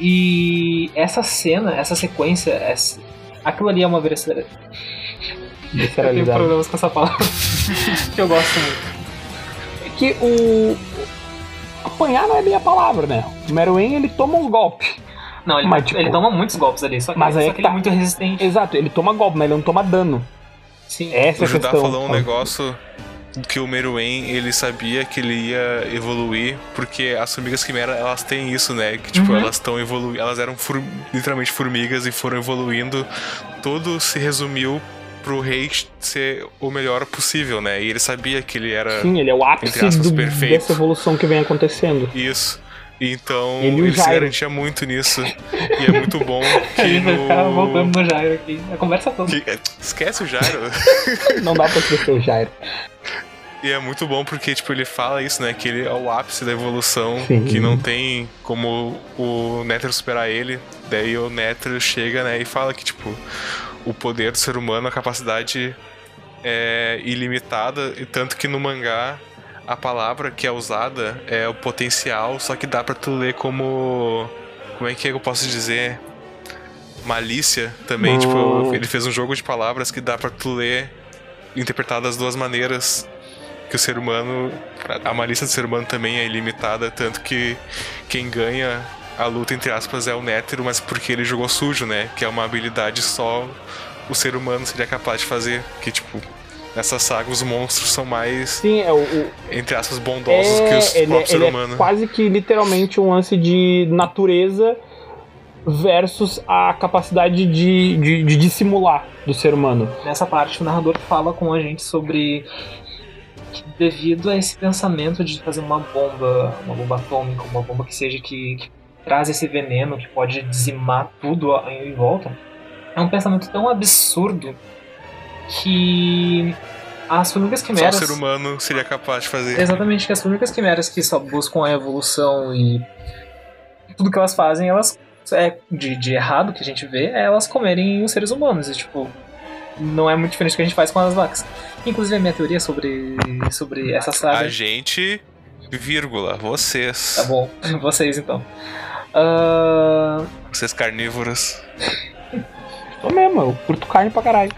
E essa cena, essa sequência, essa, aquilo ali é uma veracidade. Eu tenho problemas com essa palavra. que eu gosto muito. Que o. Apanhar não é bem a palavra, né? O Meruem ele toma uns golpes. Não, ele, Mas, tipo, ele toma muitos golpes ali, só que, mas aí só é que que ele é tá. muito resistente. Exato, ele toma golpe, mas ele não toma dano. Sim. Essa é O a Judá questão. falou um negócio que o Meruem, ele sabia que ele ia evoluir, porque as formigas quimera, elas têm isso, né? Que, tipo, Uhum. elas estão evoluindo, elas eram for- literalmente formigas e foram evoluindo. Tudo se resumiu pro rei ser o melhor possível, né? E ele sabia que ele era Sim, ele é o ápice aspas, do- perfeito. dessa evolução que vem acontecendo. isso. Então, Ele e o ele, se garantia muito nisso. e é muito bom A que gente vai ficar no... voltando no Jairo aqui. A conversa toda. que- é, Esquece o Jairo. Não dá pra esquecer o Jairo. E é muito bom porque, tipo, ele fala isso, né? Que ele é o ápice da evolução, Sim. que não tem como o Nether superar ele. Daí o Nether chega, né, e fala que, tipo, o poder do ser humano, a capacidade é ilimitada, e tanto que no mangá a palavra que é usada é o potencial, só que dá pra tu ler como. Como é que eu posso dizer? Malícia também, Hum. tipo, ele fez um jogo de palavras que dá pra tu ler interpretado das duas maneiras que o ser humano, a malícia do ser humano também é ilimitada, tanto que quem ganha a luta, entre aspas, é o Nétero, mas porque ele jogou sujo, né? Que é uma habilidade só o ser humano seria capaz de fazer. Que, tipo, nessa saga os monstros são mais, Sim, é o. o- entre aspas, bondosos é, que os ele, próprios ele ser é humano. quase que literalmente um lance de natureza versus a capacidade de, de, de dissimular do ser humano. Nessa parte, o narrador fala com a gente sobre que devido a esse pensamento de fazer uma bomba, uma bomba atômica, uma bomba que seja que, que traz esse veneno que pode dizimar tudo em volta, é um pensamento tão absurdo que as formigas Só o quimeras ser humano seria capaz de fazer. Exatamente, que as únicas quimeras que só buscam a evolução e tudo que elas fazem, elas é de, de errado que a gente vê, é elas comerem os seres humanos. E tipo, não é muito diferente do que a gente faz com as vacas. Inclusive a minha teoria sobre, sobre essa saga. A gente, vírgula, vocês. Tá bom, vocês então. Ah, Vocês carnívoros. Só mesmo, eu curto carne pra caralho.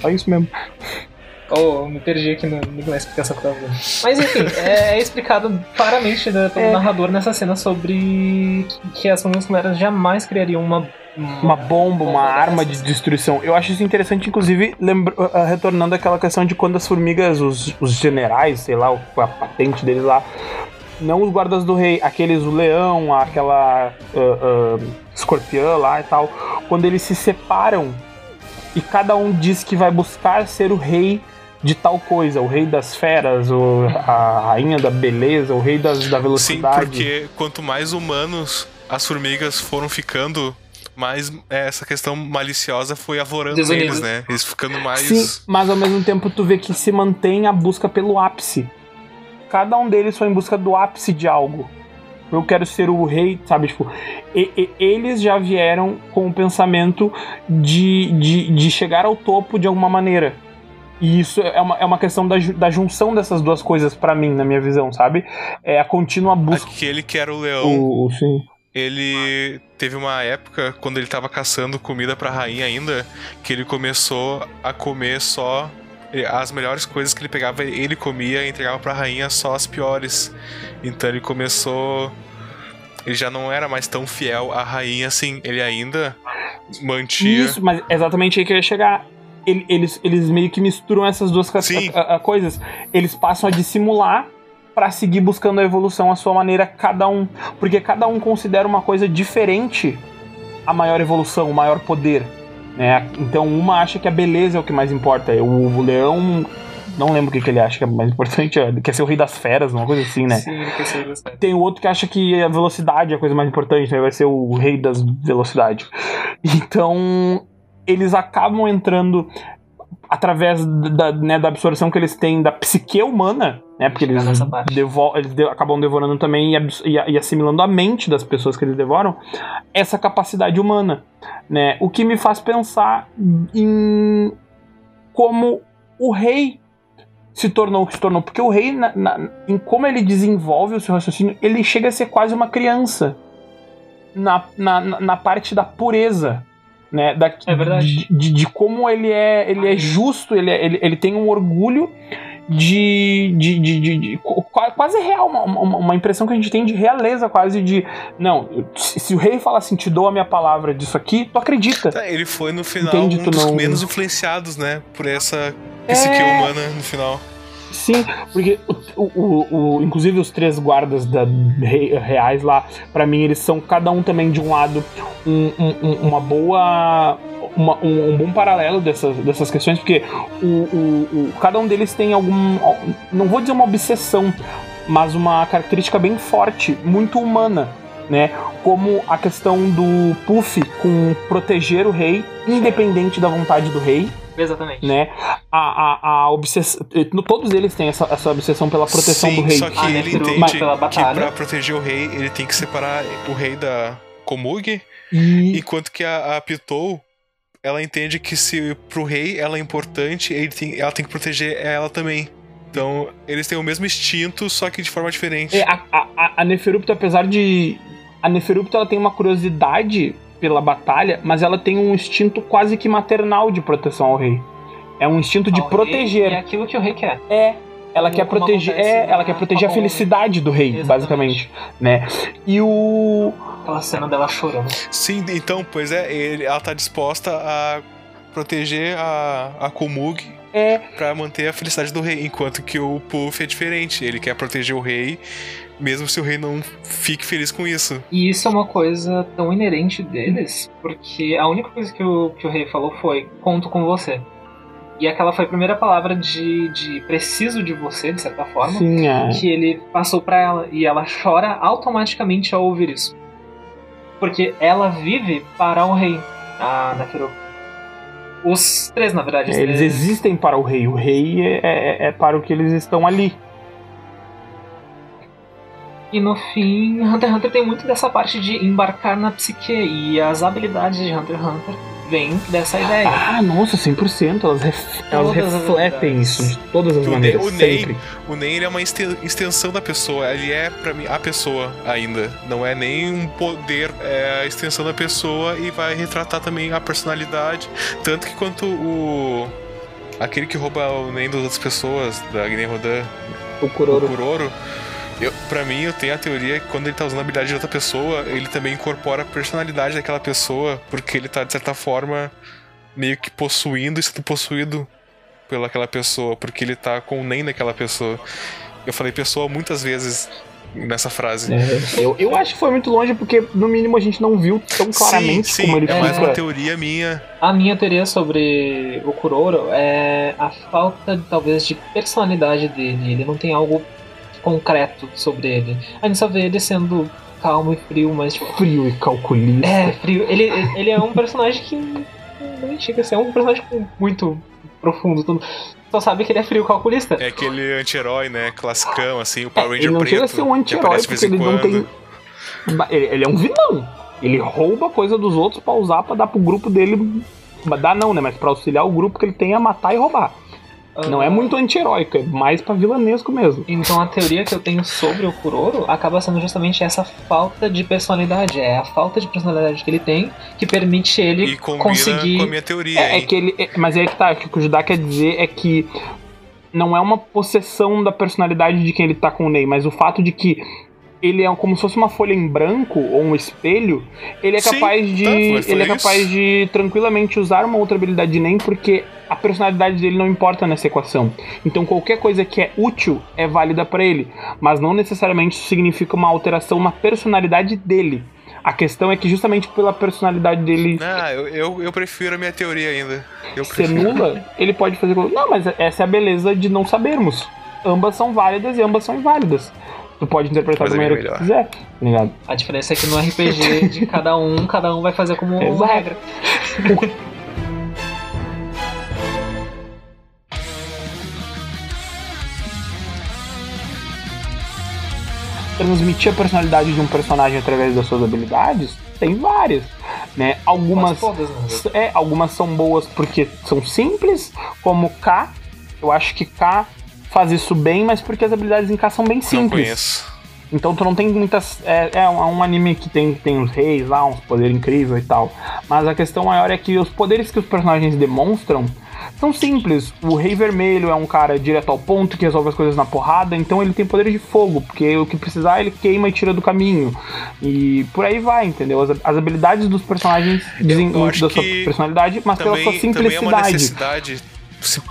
Só isso mesmo. Oh, eu me perdi aqui no, na explicação que eu tava dando. Mas enfim, é, é explicado claramente da- pelo É. narrador nessa cena sobre que, que as formigas quimeras jamais criariam uma. Uma bomba, uma arma de destruição. Eu acho isso interessante, inclusive, lembra, ah, retornando àquela questão de quando as formigas, os, os generais, sei lá, a patente deles lá, não os guardas do rei, aqueles, o leão, aquela ah, ah, escorpiã lá e tal, quando eles se separam e cada um diz que vai buscar ser o rei de tal coisa, o rei das feras, o, a rainha da beleza, o rei das, da Sim, velocidade. porque quanto mais humanos as formigas foram ficando, mais é, essa questão maliciosa foi avorando Desunidas. eles, né? Eles ficando mais. Sim, mas ao mesmo tempo tu vê que se mantém a busca pelo ápice. Cada um deles foi em busca do ápice de algo. Eu quero ser o rei, sabe? Tipo, e- e- eles já vieram com o pensamento de, de, de chegar ao topo de alguma maneira. E isso é uma, é uma questão da, da junção dessas duas coisas pra mim, na minha visão, sabe? É a contínua busca. Aquele que era o leão, O, o- sim. ele teve uma época, quando ele tava caçando comida pra rainha ainda, que ele começou a comer só as melhores coisas que ele pegava, ele comia e entregava pra rainha só as piores. Então ele começou. Ele já não era mais tão fiel à rainha assim. Ele ainda mantia. Isso, mas exatamente aí que eu ia chegar. Ele- Eles, eles meio que misturam essas duas Sim. a- a- coisas. Eles passam a dissimular pra seguir buscando a evolução à sua maneira, cada um. Porque cada um considera uma coisa diferente a maior evolução, o maior poder. Né? Então uma acha que a beleza é o que mais importa. O, o leão. Não lembro o que, que ele acha que é mais importante. Ele quer ser o rei das feras, uma coisa assim, né? Sim, ele quer ser gostado. Tem o outro que acha que a velocidade é a coisa mais importante, né? Vai ser o rei das velocidades. Então, eles acabam entrando através da, né, da absorção que eles têm da psique humana, né? Porque eles, devo eles de- acabam devorando também e, e, e assimilando a mente das pessoas que eles devoram essa capacidade humana, né? O que me faz pensar em como o rei se tornou o que se tornou. Porque o rei, na- na- em como ele desenvolve o seu raciocínio, ele chega a ser quase uma criança na, na- na parte da pureza. Né, da, É verdade. De, de- de como ele é, ele é justo, ele, é- ele, ele tem um orgulho de, de, de, de- de- qu- quase real, uma, uma, uma impressão que a gente tem de realeza, quase de não, se, o rei fala assim, te dou a minha palavra disso aqui, tu acredita. Tá, ele foi no final Entende, um dos não- menos influenciados, né? Por essa psique É. humana no final. Sim, porque o, o, o- inclusive os três guardas da, re- reais lá, pra mim eles são cada um também de um lado um- um- um- uma boa uma- um, um bom paralelo dessas, dessas questões, porque o- o- cada um deles tem algum não vou dizer uma obsessão, mas uma característica bem forte, muito humana. Né, como a questão do Puff com proteger o rei, independente da vontade do rei, Exatamente. né? A, a, a obsessão. Todos eles têm essa, essa obsessão pela proteção Sim, do rei. Só que Ah, né, ele pelo- entende pela que batalha. pra proteger o rei, ele tem que separar o rei da Komug, E, enquanto que a, a Pitou, ela entende que se pro rei ela é importante, ele tem, ela tem que proteger ela também. Então, eles têm o mesmo instinto, só que de forma diferente. é, a, a, a- a Neferupta, apesar de. A Neferupta ela tem uma curiosidade pela batalha, mas ela tem um instinto quase que maternal de proteção ao rei. É um instinto de Ao rei proteger. É aquilo que o rei quer. É. ela quer proteger, acontece é, ela quer proteger a felicidade do rei, Exatamente. basicamente, né? E o Aquela cena dela chorando. Sim, então, pois é, ele- ela tá disposta a proteger a, a Kumug é pra manter a felicidade do rei, enquanto que o Puff é diferente. Ele quer proteger o rei, mesmo se o rei não fique feliz com isso. E isso é uma coisa tão inerente deles, porque a única coisa que o, que o rei falou foi: conto com você. E aquela foi a primeira palavra de, de preciso de você, de certa forma, sim, é. que ele passou pra ela. E ela chora automaticamente ao ouvir isso. Porque ela vive para o rei, a Neferu. Os três, na verdade. os Eles três. existem para o rei. O rei é, é- é para o que eles estão ali. E no fim, Hunter x Hunter tem muito dessa parte de embarcar na psique. E as habilidades de Hunter x Hunter vêm dessa ideia. Ah, nossa, 100%. Elas, ref- elas refletem isso de todas as O maneiras. Ne- o Ney- sempre. O Nen ele é uma extensão da pessoa, ele é pra mim a pessoa ainda. Não é nem um poder, é a extensão da pessoa e vai retratar também a personalidade. Tanto que quanto o. aquele que rouba o Nen das outras pessoas, da Guiné Rodan, O o Kuroro. Eu, pra mim, eu tenho a teoria que quando ele tá usando a habilidade de outra pessoa, ele também incorpora a personalidade daquela pessoa, porque ele tá, de certa forma, meio que possuindo e sendo possuído pelaquela pessoa, porque ele tá com o nem daquela pessoa. Eu falei pessoa muitas vezes nessa frase. É, eu, eu acho que foi muito longe porque, no mínimo, a gente não viu tão claramente sim, sim, como ele é mais uma teoria minha. A minha teoria sobre o Kuroro é a falta, talvez, de personalidade dele. Ele não tem algo concreto sobre ele. A gente só vê ele sendo calmo e frio, mas tipo. Frio e calculista. É, frio. Ele, ele é um personagem que não chega a ser um personagem muito profundo. Tudo. Só sabe que ele é frio calculista. É aquele anti-herói, né? Classicão, assim, o Power É, Ranger ele não preto. chega a ser um que anti-herói porque ele não tem. Ele, ele é um vilão. Ele rouba coisa dos outros pra usar pra dar pro grupo dele. Dar não, né? Mas pra auxiliar o grupo que ele tem a matar e roubar. Não é muito anti-heróico, é mais pra vilanesco mesmo. Então a teoria que eu tenho sobre o Kuroro acaba sendo justamente essa falta de personalidade. É a falta de personalidade que ele tem que permite ele E conseguir. com a minha teoria, É, é que ele. é- mas é que tá, o que o Judá quer dizer é que não é uma possessão da personalidade de quem ele tá com o Ney, mas o fato de que ele é como se fosse uma folha em branco ou um espelho, ele é Sim, capaz de. tá, mas foi ele é isso. capaz de tranquilamente usar uma outra habilidade de Ney, porque a personalidade dele não importa nessa equação. Então qualquer coisa que é útil é válida pra ele, mas não necessariamente isso significa uma alteração na personalidade dele. A questão é que justamente pela personalidade dele Ah, eu, eu, eu prefiro a minha teoria ainda. Eu ser prefiro. nula, ele pode fazer. Não, mas essa é a beleza de não sabermos. Ambas são válidas e ambas são inválidas. Tu pode interpretar da minha maneira é que quiser, tá ligado? A diferença é que no RPG de cada um, cada um vai fazer como uma regra. Transmitir a personalidade de um personagem através das suas habilidades, tem várias. Né? Algumas. Todas, né? É, algumas são boas porque são simples, como K. Eu acho que K faz isso bem, mas porque as habilidades em K são bem Não simples. conheço. Então tu não tem muitas. É, é um, é um anime que tem, tem os reis lá, uns poderes incríveis e tal. Mas a questão maior é que os poderes que os personagens demonstram são simples. O Rei Vermelho é um cara direto ao ponto que resolve as coisas na porrada, então ele tem poderes de fogo, porque o que precisar ele queima e tira do caminho. E por aí vai, entendeu? As, as habilidades dos personagens dizem muito da sua personalidade, mas pela sua Também, também é uma simplicidade. necessidade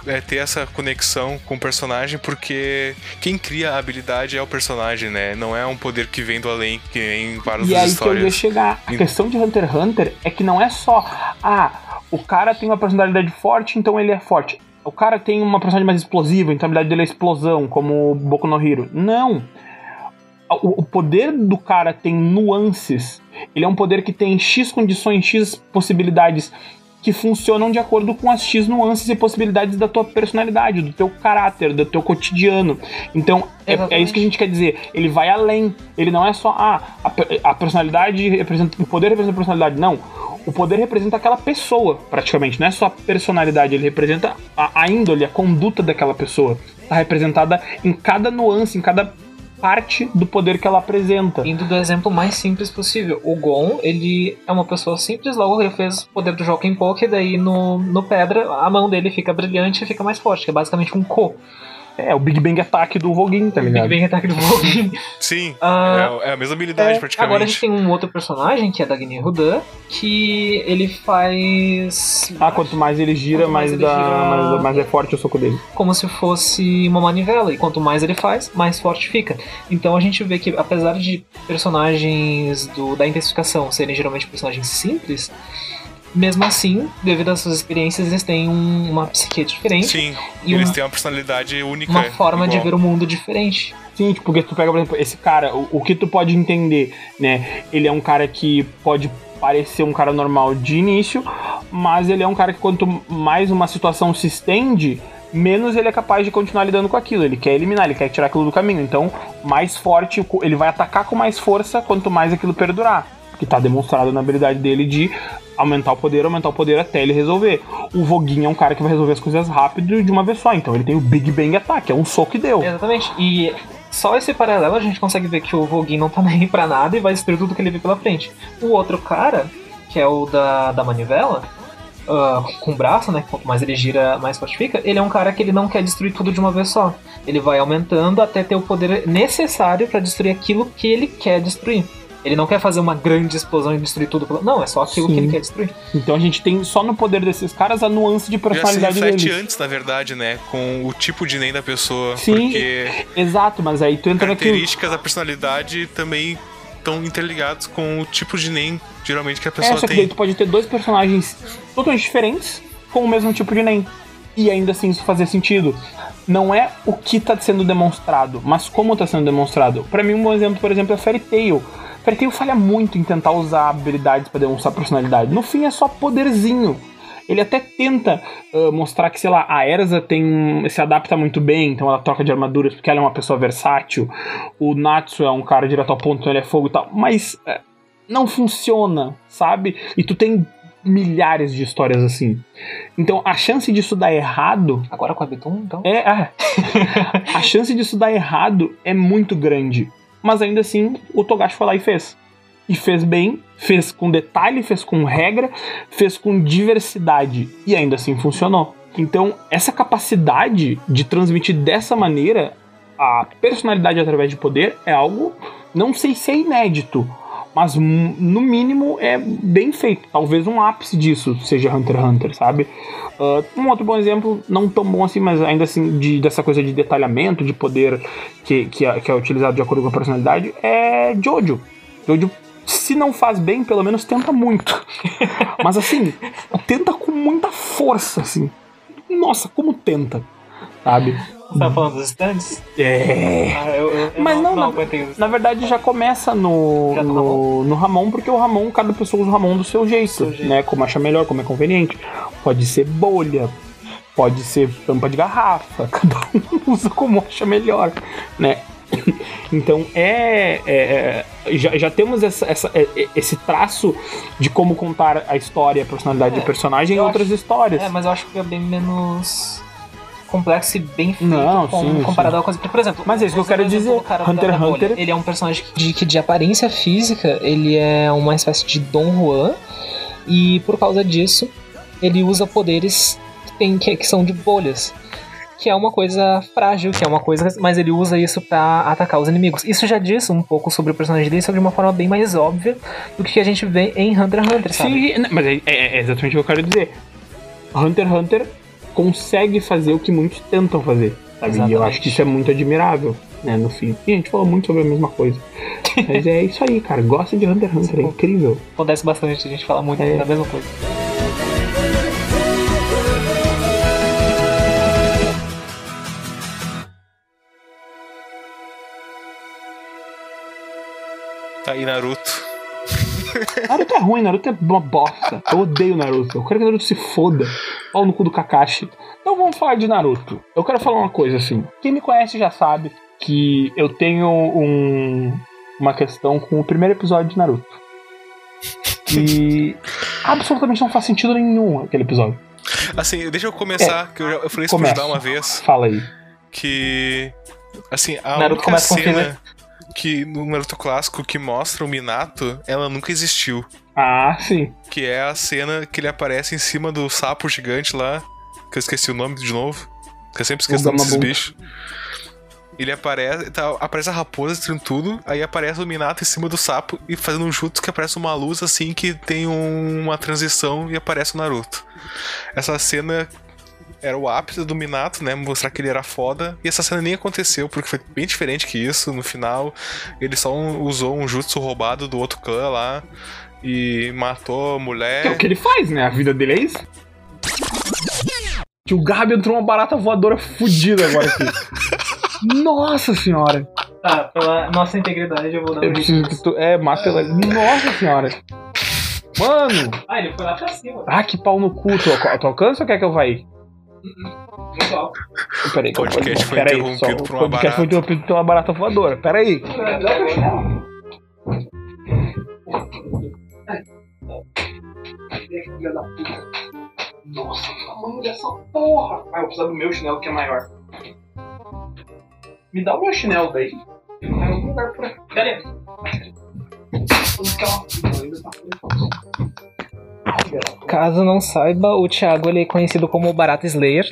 é, ter essa conexão com o personagem, porque quem cria a habilidade é o personagem, né? Não é um poder que vem do além, que nem em várias E das aí que eu ia histórias. chegar. A E- questão de Hunter x Hunter é que não é só, ah, o cara tem uma personalidade forte, então ele é forte. O cara tem uma personalidade mais explosiva, então a habilidade dele é explosão, como o Boku no Hero. Não. O, o poder do cara tem nuances. Ele é um poder que tem X condições, X possibilidades que funcionam de acordo com as X nuances e possibilidades da tua personalidade, do teu caráter, do teu cotidiano. Então, é, é isso que a gente quer dizer. Ele vai além. Ele não é só, ah, a, a personalidade representa. O poder representa a personalidade. Não. O poder representa aquela pessoa, praticamente. Não é só a personalidade, ele representa a, a índole, a conduta daquela pessoa. Está representada em cada nuance, em cada parte do poder que ela apresenta. Indo do exemplo mais simples possível. O Gon, ele é uma pessoa simples, logo ele fez o poder do Joken Poke, daí no, no Pedra a mão dele fica brilhante e fica mais forte, que é basicamente um Ko. É, o Big Bang Attack do Voguin, tá ligado? Big Bang Attack do Vogue. Sim, Ah, é, é a mesma habilidade É, praticamente. agora a gente tem um outro personagem, que é da Guinea Rudan, que ele faz. Ah, quanto mais ele gira, Quanto mais mais, ele dá, gira- mais, mais é forte o soco dele. como se fosse uma manivela, e quanto mais ele faz, mais forte fica. Então a gente vê que, apesar de personagens do, da intensificação serem geralmente personagens simples, mesmo assim, devido às suas experiências, eles têm um- uma psique diferente Sim, e eles um- têm uma personalidade única. uma forma de igual. ver o mundo diferente. Sim, tipo, porque tu pega, por exemplo, esse cara, o, o que tu pode entender, né? Ele é um cara que pode parecer um cara normal de início, mas ele é um cara que quanto mais uma situação se estende, menos ele é capaz de continuar lidando com aquilo. Ele quer eliminar, ele quer tirar aquilo do caminho. Então, mais forte, ele vai atacar com mais força quanto mais aquilo perdurar. Que tá demonstrado na habilidade dele de aumentar o poder, aumentar o poder até ele resolver. O Voguinho é um cara que vai resolver as coisas rápido de uma vez só. Então ele tem o Big Bang Attack, é um soco e deu. Exatamente. E só esse paralelo a gente consegue ver que o Voguin não tá nem pra nada e vai destruir tudo que ele vê pela frente. O outro cara, que é o da, da manivela, ah, com o braço, né? Quanto mais ele gira, mais forte fica. Ele é um cara que ele não quer destruir tudo de uma vez só. Ele vai aumentando até ter o poder necessário pra destruir aquilo que ele quer destruir. Ele não quer fazer uma grande explosão e destruir tudo. Não, é só aquilo Sim. que ele quer destruir. Então a gente tem só no poder desses caras a nuance de Já se personalidade reflete deles. antes, na verdade, né? Com o tipo de NEM da pessoa. Sim. Porque Exato, mas aí tu entra naquilo. características da personalidade também estão interligados com o tipo de NEM, geralmente, que a É, pessoa só que daí tem. tu pode ter dois personagens totalmente diferentes com o mesmo tipo de NEM. E ainda assim isso fazer sentido. Não é o que tá sendo demonstrado, mas como tá sendo demonstrado. Pra mim, um bom exemplo, por exemplo, é Fairy Tail. Tail falha muito em tentar usar habilidades pra demonstrar personalidade. No fim é só poderzinho. Ele até tenta ah, mostrar que, sei lá, a Erza tem se adapta muito bem, então ela troca de armaduras porque ela é uma pessoa versátil. O Natsu é um cara direto ao ponto, então ele é fogo e tal. Mas é, não funciona, sabe? E tu tem milhares de histórias assim. Então a chance disso dar errado Agora com a Betum, então. é. ah, a chance disso dar errado é muito grande. Mas ainda assim, o Togashi foi lá e fez. E fez bem, fez com detalhe, fez com regra, fez com diversidade. E ainda assim funcionou. Então, essa capacidade de transmitir dessa maneira a personalidade através de poder é algo, não sei se é inédito, mas hum, no mínimo é bem feito. Talvez um ápice disso seja Hunter x Hunter, sabe? Uh, um outro bom exemplo, não tão bom assim, mas ainda assim, de, dessa coisa de detalhamento, de poder que, que, é, que é utilizado de acordo com a personalidade, é Jojo. Jojo, se não faz bem, pelo menos tenta muito. mas assim, tenta com muita força, assim. Nossa, como tenta, sabe? Você tá falando dos stands? É. Ah, eu, eu- eu Mas não, não, os Na verdade, já começa no, Já no no, no Ramon, porque o Ramon, cada pessoa usa o Ramon do seu jeito, seu jeito. né? Como acha melhor, como é conveniente. Pode ser bolha, pode ser tampa de garrafa, cada um usa como acha melhor, né? Então é. é- é- já, já temos essa, essa- é- é- esse traço de como contar a história, a personalidade É, do personagem em outras acho- histórias. É, mas eu acho que é bem menos complexo e bem feito Não, com- sim, comparado a coisa. Porque, por exemplo, Mas é isso que eu quero dizer. Hunter x. Hunter- Ele é um personagem de que de aparência física ele é uma espécie de Dom Juan e por causa disso ele usa poderes que, tem, que, que são de bolhas. Que é uma coisa frágil, que é uma coisa. Mas ele usa isso pra atacar os inimigos. Isso já diz um pouco sobre o personagem dele, só de uma forma bem mais óbvia do que a gente vê em Hunter x Hunter, sabe? Sim, mas é, é- é exatamente o que eu quero dizer. Hunter x Hunter consegue fazer o que muitos tentam fazer. Sabe? E eu acho que isso é muito admirável, né, no fim. E a gente falou muito sobre a mesma coisa. Mas é isso aí, cara. Gosta de Hunter x Hunter, é incrível. Acontece bastante, a gente fala muito É. da mesma coisa. Tá aí Naruto. Naruto é ruim, Naruto é uma bosta. Eu odeio Naruto. Eu quero que Naruto se foda. Pau no cu do Kakashi. Então vamos falar de Naruto. Eu quero falar uma coisa assim. Quem me conhece já sabe que eu tenho um, uma questão com o primeiro episódio de Naruto. Que absolutamente não faz sentido nenhum aquele episódio. Assim, deixa eu começar, que eu, já, eu falei isso Começa. Judá uma vez, Fala aí. que. Assim, a Naruto única começa com cena que no Naruto clássico que mostra o Minato, ela nunca existiu. Ah, sim. Que é a cena que ele aparece em cima do sapo gigante lá, que eu esqueci o nome de novo. que eu sempre esqueço O desses Gamabunk. bichos. Ele aparece, tá, aparece a raposa destruindo tudo, aí aparece o Minato em cima do sapo e fazendo um jutsu que aparece uma luz assim que tem um- uma transição e aparece o Naruto. Essa cena era o ápice do Minato, né? Mostrar que ele era foda. E essa cena nem aconteceu, porque foi bem diferente que isso. No final, ele só usou um jutsu roubado do outro clã lá e matou a mulher. Que é o que ele faz, né? A vida dele é isso. Tio Gabi entrou uma barata voadora fudida agora aqui. Nossa senhora. Tá, pela nossa integridade eu vou dar Eu um preciso que tu. É, mata ela. Nossa senhora. Mano. Ah, ele foi lá pra cima. Ah, que pau no cu. Tu, tu alcança ou quer que eu vá aí? Peraí, eu- podcast foi peraí, interrompido por uma O podcast foi barata. interrompido por uma barata voadora. Peraí. Nossa, o tamanho dessa porra. Ah, eu vou precisar do meu chinelo que é maior. Me dá o meu chinelo daí. Tem algum lugar por aqui. Cadê? Caso não saiba, o Thiago ele é conhecido como Barata Slayer.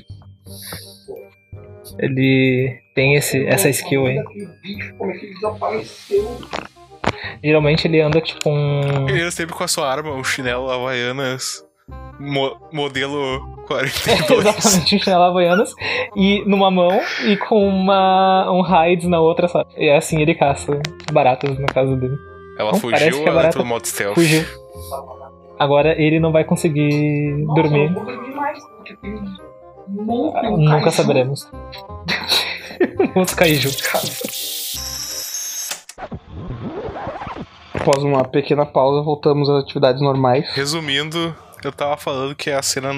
Ele tem esse, essa skill aí. Como é que ele desapareceu? Geralmente ele anda tipo um. Ele anda sempre com a sua arma, um chinelo Havaianas mo- modelo 42. Exatamente, um chinelo Havaianas e numa mão e com uma um Hides na outra, sabe? E assim ele caça baratas na casa dele. Ela fugiu que a ela entrou no modo stealth. Fugiu. Agora ele não vai conseguir dormir. Nunca saberemos. Os Kaiju. Após uma pequena pausa, voltamos às atividades normais. Resumindo, eu tava falando que a cena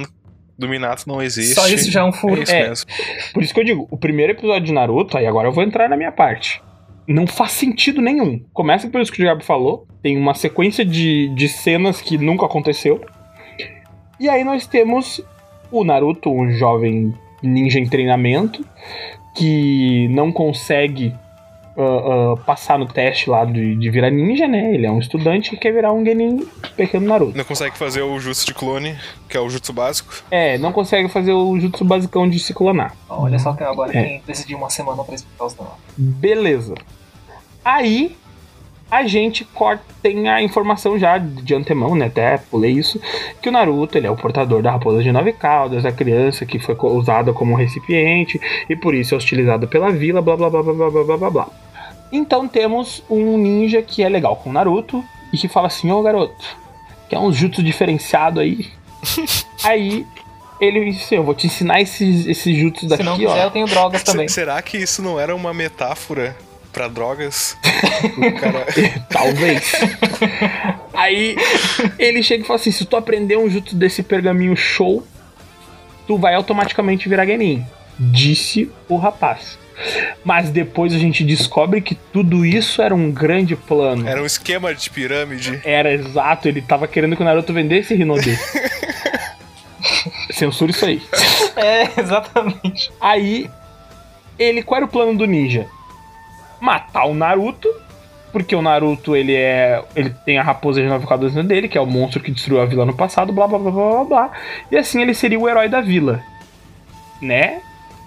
do Minato não existe. Só isso já é um furo. É isso É. mesmo. Por isso que eu digo, o primeiro episódio de Naruto, aí agora eu vou entrar na minha parte. Não faz sentido nenhum. Começa pelo isso que o Diabo falou. Tem uma sequência de, de cenas que nunca aconteceu. E aí nós temos o Naruto, um jovem ninja em treinamento, que não consegue ah, ah, passar no teste lá de, de virar ninja, né? Ele é um estudante que quer virar um Genin pequeno Naruto. Não consegue fazer o jutsu de clone, que é o jutsu básico. É, não consegue fazer o jutsu basicão de se clonar. Olha só que agora É. quem decidiu uma semana pra explicar os nomes. Beleza. Aí a gente corta, tem a informação já de antemão, né? Até pulei isso. Que o Naruto ele é o portador da raposa de nove caudas, a criança que foi usada como recipiente e por isso é hostilizada pela vila, blá blá blá blá blá blá blá blá blá. Então temos um ninja que é legal com o Naruto e que fala assim: Ô garoto, que é um jutsu diferenciado aí. aí ele disse: Eu vou te ensinar esses, esses jutsus daqui, Se não ó. quiser, eu tenho drogas também. Se- Será que isso não era uma metáfora pra drogas? cara... Talvez. Aí ele chega e fala assim: se tu aprender um jutsu desse pergaminho show, tu vai automaticamente virar Genin. Disse o rapaz. Mas depois a gente descobre que tudo isso era um grande plano. Era um esquema de pirâmide. Era exato, ele tava querendo que o Naruto vendesse Rinode. Censura isso aí. É, exatamente. Aí, ele, qual era o plano do ninja? Matar o Naruto, porque o Naruto ele é, ele tem a raposa de dentro dele, que é o monstro que destruiu a vila no passado, blá blá blá blá blá blá. E assim ele seria o herói da vila, né?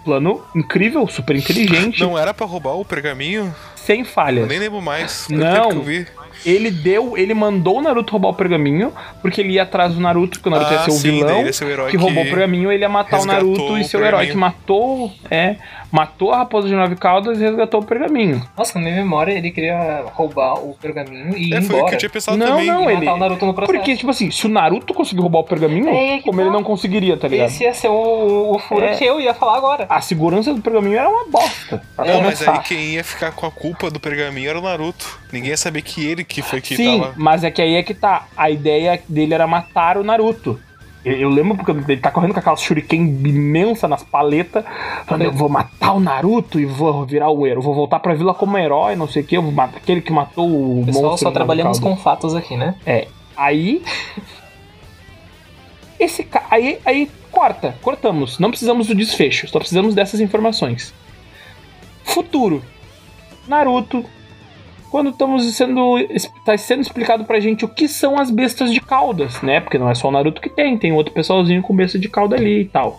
Plano incrível, super inteligente, Não era pra roubar o pergaminho? sem Eu falhas. nem lembro mais. Não. que eu vi. Ele deu, ele mandou o Naruto roubar o pergaminho, porque ele ia atrás do Naruto, porque o Naruto ia Ah, ser o sim, vilão. ele ia ser o herói que roubou o pergaminho, ele ia matar o Naruto e o seu herói que matou, é, matou a raposa de nove caudas e resgatou o pergaminho. Nossa, na minha memória ele queria roubar o pergaminho e ir É, foi o que embora. eu tinha pensado Não, também. não, e ele- matar o Naruto no processo. Porque, tipo assim, se o Naruto conseguir roubar o pergaminho, É, que como tá. ele não conseguiria, tá ligado? Esse ia ser o, o furo É. que eu ia falar agora. A segurança do pergaminho era uma bosta. Não, mas aí quem ia ficar com a culpa do pergaminho era o Naruto. Ninguém ia saber que ele que foi que Sim, tava. mas é que aí é que tá. A ideia dele era matar o Naruto. Eu, eu lembro porque ele tá correndo com aquela shuriken imensa nas paletas, falando, eu vou matar o Naruto e vou virar o herói, vou voltar pra vila como herói, não sei o que, eu vou matar aquele que matou o Pessoal, monstro. só trabalhamos com fatos aqui, né? É. Aí. Esse ca... aí, aí corta, cortamos. Não precisamos do desfecho, só precisamos dessas informações. Futuro. Naruto. Quando estamos sendo. Está sendo explicado pra gente o que são as bestas de caudas, né? Porque não é só o Naruto que tem, tem outro pessoalzinho com besta de cauda ali e tal.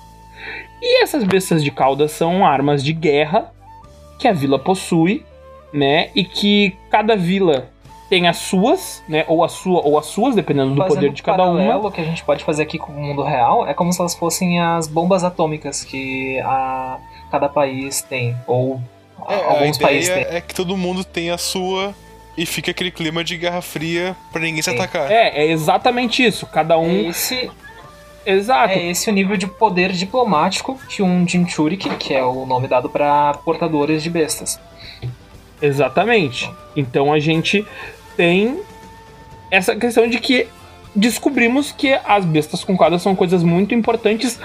E essas bestas de cauda são armas de guerra que a vila possui, né? E que cada vila tem as suas, né? Ou a sua, ou as suas, dependendo do Fazendo poder de cada uma. paralelo que a gente pode fazer aqui com o mundo real é como se elas fossem as bombas atômicas que a, cada país tem. Ou É, a alguns países ideia têm. é que todo mundo tem a sua e fica aquele clima de guerra fria pra ninguém se atacar. É, é exatamente isso. Cada um. Esse, Exato. é esse o nível de poder diplomático que um Jinchurik, que é o nome dado para portadores de bestas. Exatamente. Então a gente tem essa questão de que descobrimos que as bestas com cauda são coisas muito importantes,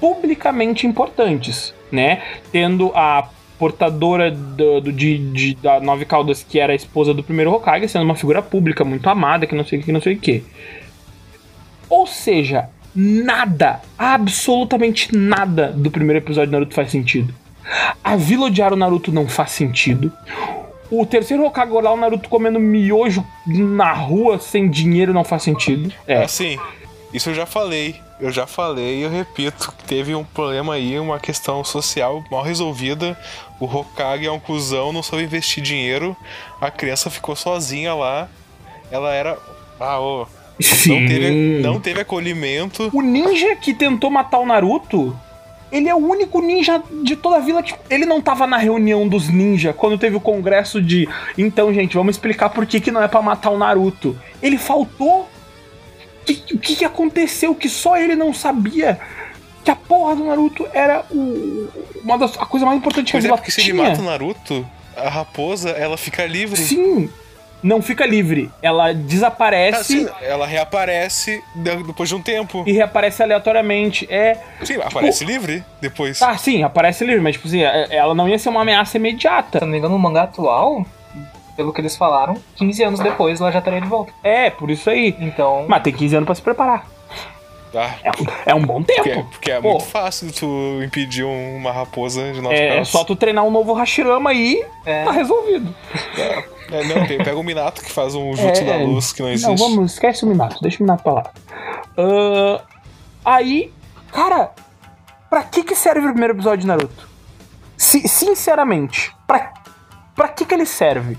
publicamente importantes, né? Tendo a portadora do, do- de, de- da Nove Caudas, que era a esposa do primeiro Hokage, sendo uma figura pública muito amada, que não sei o que, que não sei o que. Ou seja, nada, absolutamente nada do primeiro episódio de Naruto faz sentido. A vila odiar o Naruto não faz sentido. O terceiro Hokage lá, o Naruto comendo miojo na rua sem dinheiro não faz sentido. É, Assim, isso eu já falei. Eu já falei e eu repito. que Teve um problema aí, uma questão social mal resolvida. O Hokage é um cuzão, não soube investir dinheiro. A criança ficou sozinha lá. Ela era. Ah, ô. sim. Não teve, não teve acolhimento. O ninja que tentou matar o Naruto, ele é o único ninja de toda a vila. Tipo, ele não tava na reunião dos ninja quando teve o congresso de. Então, gente, vamos explicar por que, que não é pra matar o Naruto. Ele faltou. O que, o que que aconteceu que só ele não sabia? Que a porra do Naruto era o, uma das, a coisa mais importante que Mas a é porque se tinha. ele mata o Naruto, a raposa, ela fica livre. Sim, não fica livre. Ela Ah, desaparece sim, ela reaparece de- depois de um tempo. e reaparece aleatoriamente. É. Sim, aparece livre depois. Tá, sim, aparece livre, mas tipo assim, é- ela não ia ser uma ameaça imediata. Se não me engano, no mangá atual, pelo que eles falaram, 15 anos depois ela já estaria de volta. É, por isso aí. Então, Mas tem 15 anos pra se preparar. Tá? É um, é um bom tempo. Porque, porque é Pô. muito fácil tu impedir um- uma raposa de nove É, é só tu treinar um novo Hashirama aí, é, tá resolvido. É, não, tem, pega o Minato que faz um jutsu É, da luz que não existe. Não, vamos, esquece o Minato, deixa o Minato pra lá. Ahn, aí, cara, pra que que serve o primeiro episódio de Naruto? Si- sinceramente, pra, pra que que ele serve?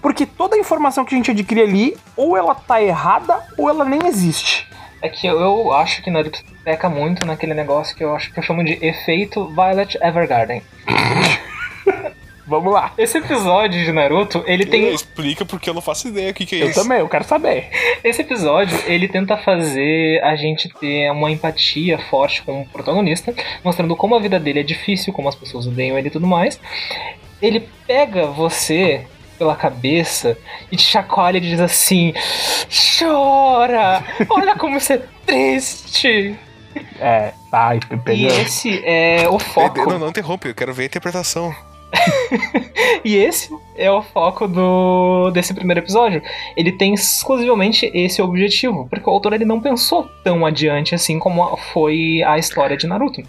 Porque toda a informação que a gente adquire ali, ou ela tá errada, ou ela nem existe. é que eu, eu acho que Naruto peca muito naquele negócio que eu acho que eu chamo de efeito Violet Evergarden. Vamos lá. Esse episódio de Naruto, ele tem Explica porque eu não faço ideia o que, que é Eu isso. também, eu quero saber. Esse episódio, ele tenta fazer a gente ter uma empatia forte com o protagonista, mostrando como a vida dele é difícil, como as pessoas odeiam ele e tudo mais. Ele pega você pela cabeça e te chacoalha e diz assim: Chora! Olha como você é triste! É, tá, e E esse é o foco. Não, não interrompe, eu quero ver a interpretação. E esse é o foco do desse primeiro episódio. Ele tem exclusivamente esse objetivo, porque o autor ele não pensou tão adiante assim como foi a história de Naruto.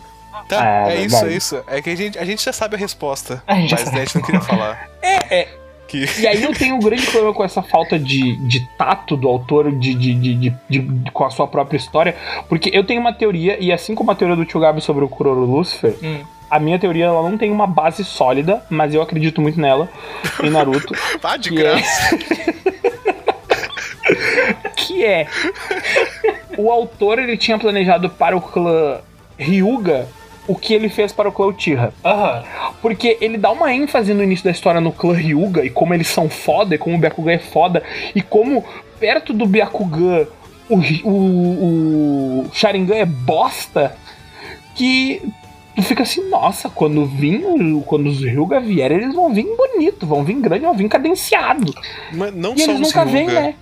Tá, É, é, isso, é isso. É que a gente, a gente já sabe a resposta. A gente mas a gente não queria falar. É, é. Que... E aí eu tenho um grande problema com essa falta de, de tato do autor de, de, de, de- com a sua própria história, porque eu tenho uma teoria, e assim como a teoria do Tio Gabi sobre o Kuroro Lucifer, Hum. a minha teoria ela não tem uma base sólida, mas eu acredito muito nela, em Naruto, Ah, de Que é- graça. que é o autor ele tinha planejado para o clã Ryuga o que ele fez para o clã Uchiha. Aham. Porque ele dá uma ênfase no início da história no clã Ryuga e como eles são foda, e como o Byakugan é foda, e como perto do Byakugan o, o, o Sharingan é bosta, que tu fica assim, nossa, quando vir, quando os Ryuga vierem, eles vão vir bonito, vão vir grande, vão vir cadenciado. Mas não E só eles nunca vêm, né?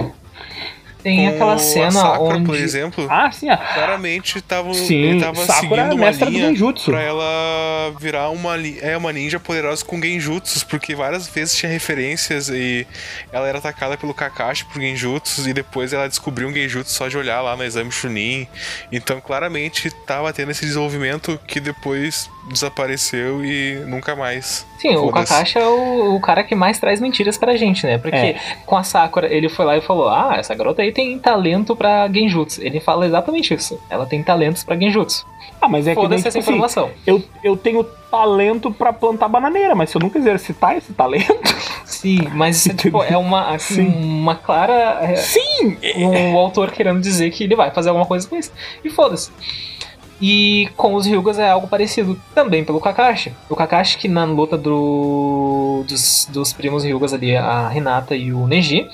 Tem aquela cena Sakura, onde. por exemplo, Ah, sim, ó. claramente tava, Sim, ele tava Sakura é seguindo uma mestra do linha Genjutsu. pra ela virar uma, é, uma ninja poderosa com genjutsus, porque várias vezes tinha referências e ela era atacada pelo Kakashi por genjutsus e depois ela descobriu um genjutsu só de olhar lá no exame Chunin. Então claramente tava tendo esse desenvolvimento que depois desapareceu e nunca mais. Sim, o. Kakashi é o, o cara que mais traz mentiras pra gente, né? Porque É. com a Sakura, ele foi lá e falou: Ah, essa garota aí tem talento pra Genjutsu. Ele fala exatamente isso. Ela tem talentos pra Genjutsu. Ah, mas é que nem, Foda-se tipo essa assim, informação. eu, eu tenho talento pra plantar bananeira, mas se eu nunca exercitar esse talento. Sim, mas isso, tipo, é uma, assim, Sim. uma clara. é, Sim! um autor querendo dizer que ele vai fazer alguma coisa com isso. E foda-se. E com os Hyugas é algo parecido também pelo Kakashi. O Kakashi que na luta do, dos, dos primos Hyugas ali, a Hinata e o Neji,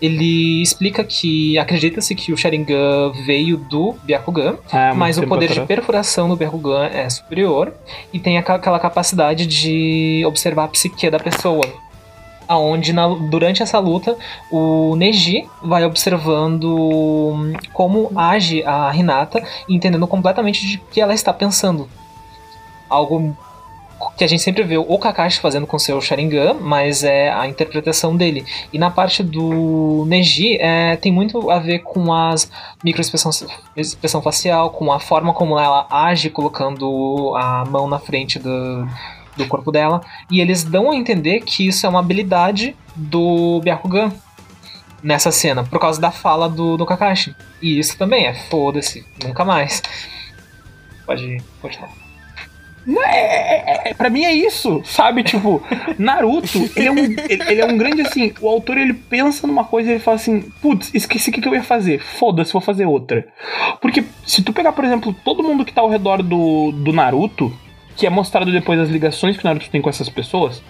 ele explica que acredita-se que o Sharingan veio do Byakugan, Ah, mas o poder tempo de atrás. perfuração do Byakugan é superior e tem aquela capacidade de observar a psique da pessoa. Aonde na- durante essa luta o Neji vai observando como age a Hinata, e entendendo completamente de que ela está pensando. Algo que a gente sempre vê o Kakashi fazendo com seu Sharingan, mas é a interpretação dele. E na parte do Neji, é, tem muito a ver com as microexpressão expressão facial, com a forma como ela age colocando a mão na frente do, do corpo dela. E eles dão a entender que isso é uma habilidade do Byakugan nessa cena, por causa da fala do, do Kakashi. E isso também é foda-se, nunca mais. Pode continuar. É, é, é, pra mim é isso, sabe? Tipo, Naruto, ele é, um, ele, ele é um grande assim. O autor ele pensa numa coisa e ele fala assim: putz, esqueci o que, que eu ia fazer. Foda-se, vou fazer outra. Porque se tu pegar, por exemplo, todo mundo que tá ao redor do, do Naruto, que é mostrado depois as ligações que o Naruto tem com essas pessoas,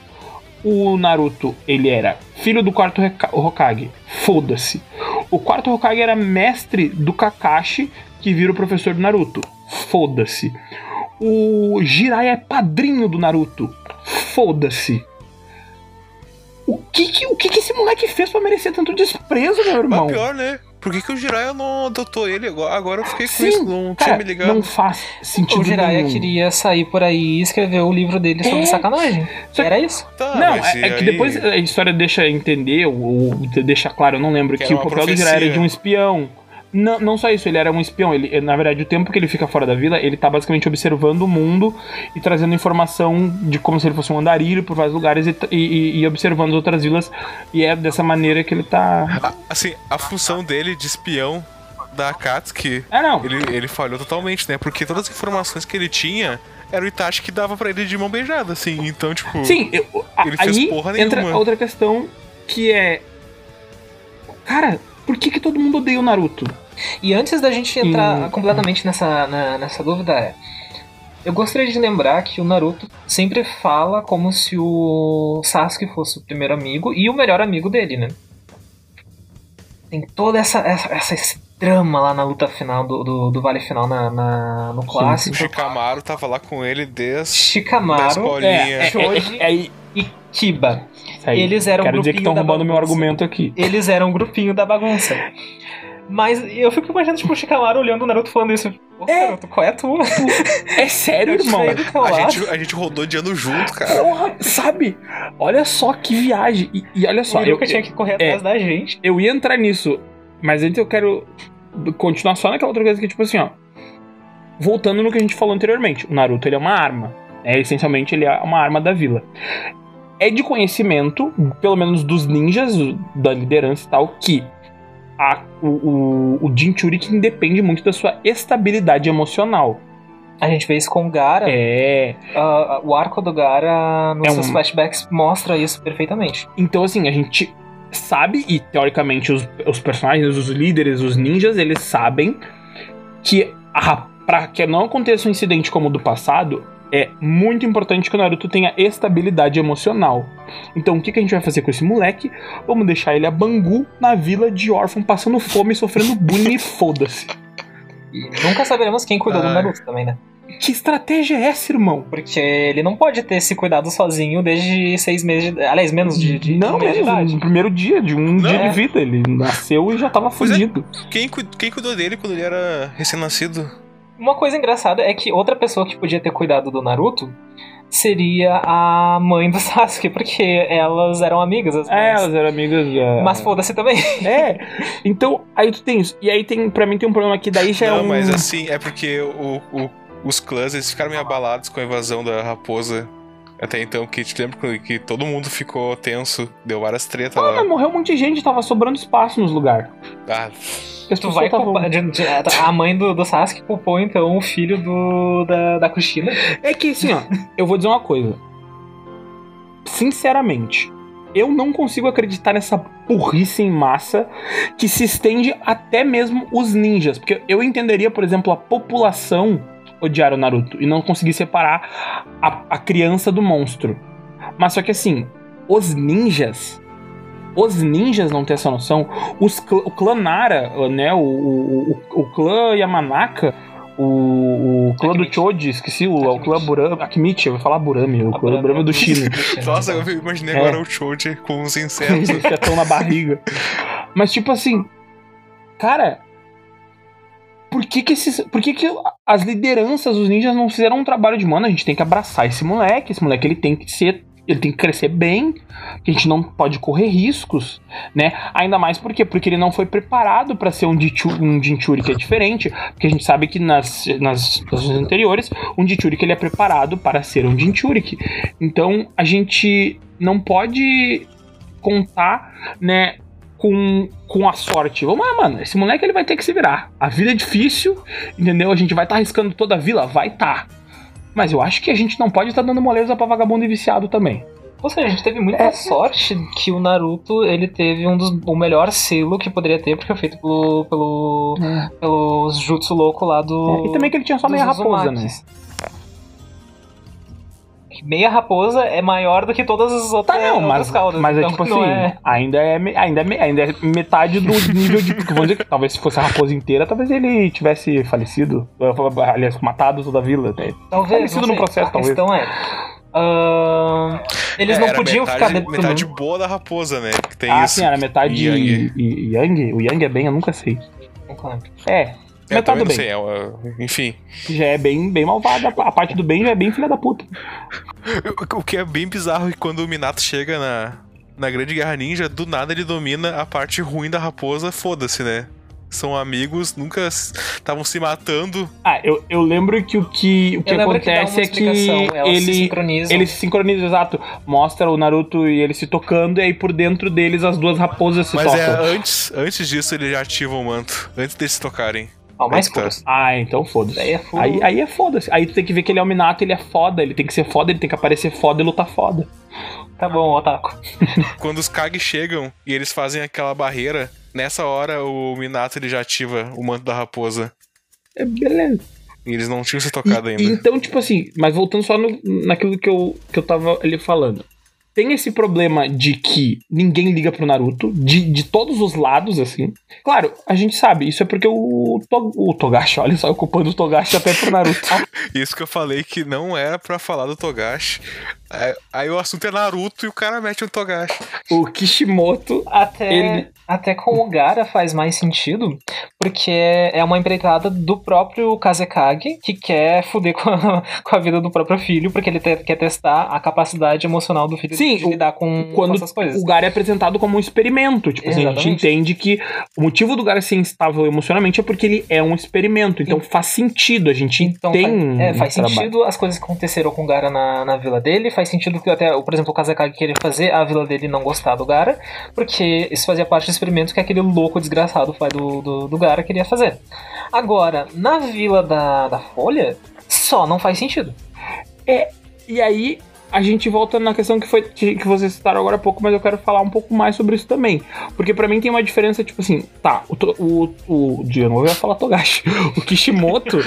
o Naruto, ele era filho do quarto Hokage. Foda-se. O quarto Hokage era mestre do Kakashi, que vira o professor do Naruto. Foda-se. O Jiraiya é padrinho do Naruto. Foda-se. O que que, o que que esse moleque fez pra merecer tanto desprezo, meu irmão? Mas pior, né? Por que, que o Jiraiya não adotou ele agora? Agora eu fiquei com Sim, isso, não Cara, tinha me ligado. não faz sentido O Jiraiya nenhum. queria sair por aí e escrever o livro dele sobre É. sacanagem. Só que- Era isso. Tá, Não, é, é que aí? depois a história deixa entender, ou, ou deixa claro, eu não lembro, Que que, o papel do. Jiraiya era de um espião. Não, não só isso, ele era um espião. Ele, na verdade, o tempo que ele fica fora da vila, ele tá basicamente observando o mundo e trazendo informação de como se ele fosse um andarilho por vários lugares e, e- e observando as outras vilas. E é dessa maneira que ele tá. Assim, a função dele de espião da Akatsuki, Ah, não. ele, ele falhou totalmente, né? Porque todas as informações que ele tinha era o Itachi que dava pra ele de mão beijada, assim. Então, tipo. Sim, eu, a- Ele fez aí porra entra nenhuma. a outra questão que é. Cara, por que, que todo mundo odeia o Naruto? E antes da gente entrar Hum. completamente nessa, na- nessa dúvida, é. Eu gostaria de lembrar que o Naruto sempre fala como se o Sasuke fosse o primeiro amigo e o melhor amigo dele, né? Tem toda essa, essa, essa esse drama lá na luta final do, do, do Vale Final na, na- no O clássico. Shikamaru tava lá com ele desde. Shikamaru bolinhas. É, é, Shoji. é, é, é, e Kiba. Eles eram Quero um dizer que grupinho estão da roubando meu bagunça. argumento aqui. Eles eram um grupinho da bagunça. Mas eu fico imaginando, tipo, o Shikamaru olhando o Naruto falando isso. Ô, É. Naruto, qual é a tua? É sério, irmão? A gente, a gente rodou de ano junto, cara. Porra, sabe? Olha só que viagem. E, e olha só, o eu, tinha que correr é. atrás da gente. eu ia entrar nisso, mas antes eu quero continuar só naquela outra coisa que, tipo assim, ó. Voltando no que a gente falou anteriormente, o Naruto ele é uma arma. É, essencialmente, ele é uma arma da vila. É de conhecimento, pelo menos dos ninjas, da liderança e tal, que a, o, o, o depende muito da sua estabilidade emocional. A gente vê isso com o Gara. É. Ah, o arco do Gara, nos É seus um- flashbacks, mostra isso perfeitamente. Então, assim, a gente sabe, e teoricamente os, os personagens, os líderes, os ninjas, eles sabem que a, pra que não aconteça um incidente como o do passado, é muito importante que o Naruto tenha estabilidade emocional. Então, o que, que a gente vai fazer com esse moleque? Vamos deixar ele a Bangu na vila de órfão, passando fome, sofrendo bullying e foda-se. E nunca saberemos quem cuidou do Ai. Naruto também, né? Que estratégia é essa, irmão? Porque ele não pode ter se cuidado sozinho desde seis meses de... Aliás, menos de, de não um de mesmo, idade. no primeiro dia, de um Não. dia de vida. Ele nasceu e já tava Pois é. fudido. Quem, cu- quem cuidou dele quando ele era recém-nascido? Uma coisa engraçada é que outra pessoa que podia ter cuidado do Naruto seria a mãe do Sasuke, porque elas eram amigas. As É, elas eram amigas. é. Mas foda-se também. É, então, aí tu tem isso. E aí tem, pra mim tem um problema que daí já é não, um... mas assim, é porque o, o, os clãs eles ficaram meio abalados com a invasão da raposa. Até então, que te lembra que- todo mundo ficou tenso, deu várias tretas Ah, lá. mas morreu um monte de gente, tava sobrando espaço nos lugares. Ah, As Tu vai tavam- culpar. a mãe do, do Sasuke culpou então o filho do, da, da Kushina. É que assim, ó, eu vou dizer uma coisa. Sinceramente, eu não consigo acreditar nessa burrice em massa que se estende até mesmo os ninjas. Porque eu entenderia, por exemplo, a população odiar o Naruto e não conseguir separar a, a criança do monstro. Mas só que assim, os ninjas. Os ninjas não têm essa noção. Os clã- o clã Nara, né? O, o, o, o clã Yamanaka, o, o clã do Akimichi. Choji, esqueci, o, o clã. Burami. Akimichi, eu vou falar Burami, o clã Burami do Shino. nossa, eu imaginei É. agora o Choji com os insetos. Insetão na barriga. Mas, tipo assim, cara, por que que esses. Por que que as lideranças dos ninjas não fizeram um trabalho de, mano, a gente tem que abraçar esse moleque, esse moleque ele tem que ser. Ele tem que crescer bem, que a gente não pode correr riscos, né? Ainda mais por quê? Porque ele não foi preparado pra ser um, um Jinchuri que é diferente, porque a gente sabe que nas, nas situações anteriores, um Jinchuri ele é preparado para ser um Jinchuriki. Então, a gente não pode contar, né, com, com a sorte. Vamos lá, mano. Esse moleque ele vai ter que se virar. A vida é difícil, entendeu? A gente vai estar arriscando toda a vila? Vai estar. Mas eu acho que a gente não pode estar dando moleza pra vagabundo e viciado também. Ou seja, a gente teve muita É. sorte que o Naruto ele teve um dos, o melhor selo que poderia ter, porque foi feito pelo, pelo, pelos jutsu louco lá do. e também que ele tinha só meia raposa, né? Meia raposa é maior do que todas as outras, Tá, não, mas, caudas. mas é então tipo não assim, é- ainda, é, ainda, é, ainda é metade do nível de. Vamos dizer que talvez se fosse a raposa inteira, talvez ele tivesse falecido. Aliás, matado toda a vila. Né? Talvez. Parecido não no processo, a talvez. questão é. ahn, eles não Era podiam metade, ficar. de- metade boa da raposa, né? Que tem ah, isso. sim, era metade Yang. Yang. O Yang é bem, eu nunca sei. Não. É, É, metade também do bem. sei, é uma- enfim. Já é bem, bem malvada. A parte do bem já é bem filha da puta. O que é bem bizarro é que quando o Minato chega na, na Grande Guerra Ninja, do nada ele domina a parte ruim da raposa, foda-se, né? São amigos, nunca estavam se matando. Ah, eu, eu lembro que o que, o que que acontece uma é que elas se ele, sincronizam. ele se sincroniza, exato. Mostra o Naruto e ele se tocando, e aí por dentro deles as duas raposas se Mas tocam. é antes, antes disso ele já ativa o manto, antes deles se tocarem. Ó, mais Aí puros. Ah, então foda-se. Daí é full- Aí, aí é foda-se. Aí tu tem que ver que ele é o Minato, ele é foda, ele tem que ser foda, ele tem que aparecer foda e lutar foda. Tá bom, Otaku. Quando os Kage chegam e eles fazem aquela barreira, nessa hora o Minato ele já ativa o manto da raposa. É beleza. E eles não tinham se tocado E- ainda. Então, tipo assim, mas voltando só no- naquilo que eu, que eu tava ali falando. Tem esse problema de que ninguém liga pro Naruto, de, de todos os lados, assim. Claro, a gente sabe, isso é porque o, To- o Togashi, olha só, ocupando o Togashi até pro Naruto. Isso que eu falei que não era pra falar do Togashi. Aí- Aí o assunto é Naruto e o cara mete um Togashi. o Kishimoto, Até, Ele- até com o Gara faz mais sentido, porque é uma empreitada do próprio Kazekage, que quer fuder com a, com a vida do próprio filho, porque ele te- quer testar a capacidade emocional do filho Sim, de lidar com, com quando essas coisas. o Gara é apresentado como um experimento. Tipo assim, a gente entende que o motivo do Gara ser instável emocionalmente é porque ele é um experimento. Então faz sentido, a gente Então tem. faz, é, faz trabalho. sentido as coisas que aconteceram com o Gara na, na vila dele, faz sentido que até, por exemplo, o Kazekage querer fazer a vila dele não gostar do Gara, porque isso fazia parte do experimento que aquele louco desgraçado pai do, do, do Gara queria fazer. Agora, na vila da, da Folha, só não faz sentido. E aí a gente volta na questão que foi que vocês citaram agora há pouco, mas eu quero falar um pouco mais sobre isso também. Porque pra mim tem uma diferença, tipo assim, tá, o, o, o de novo falar Togashi. O Kishimoto,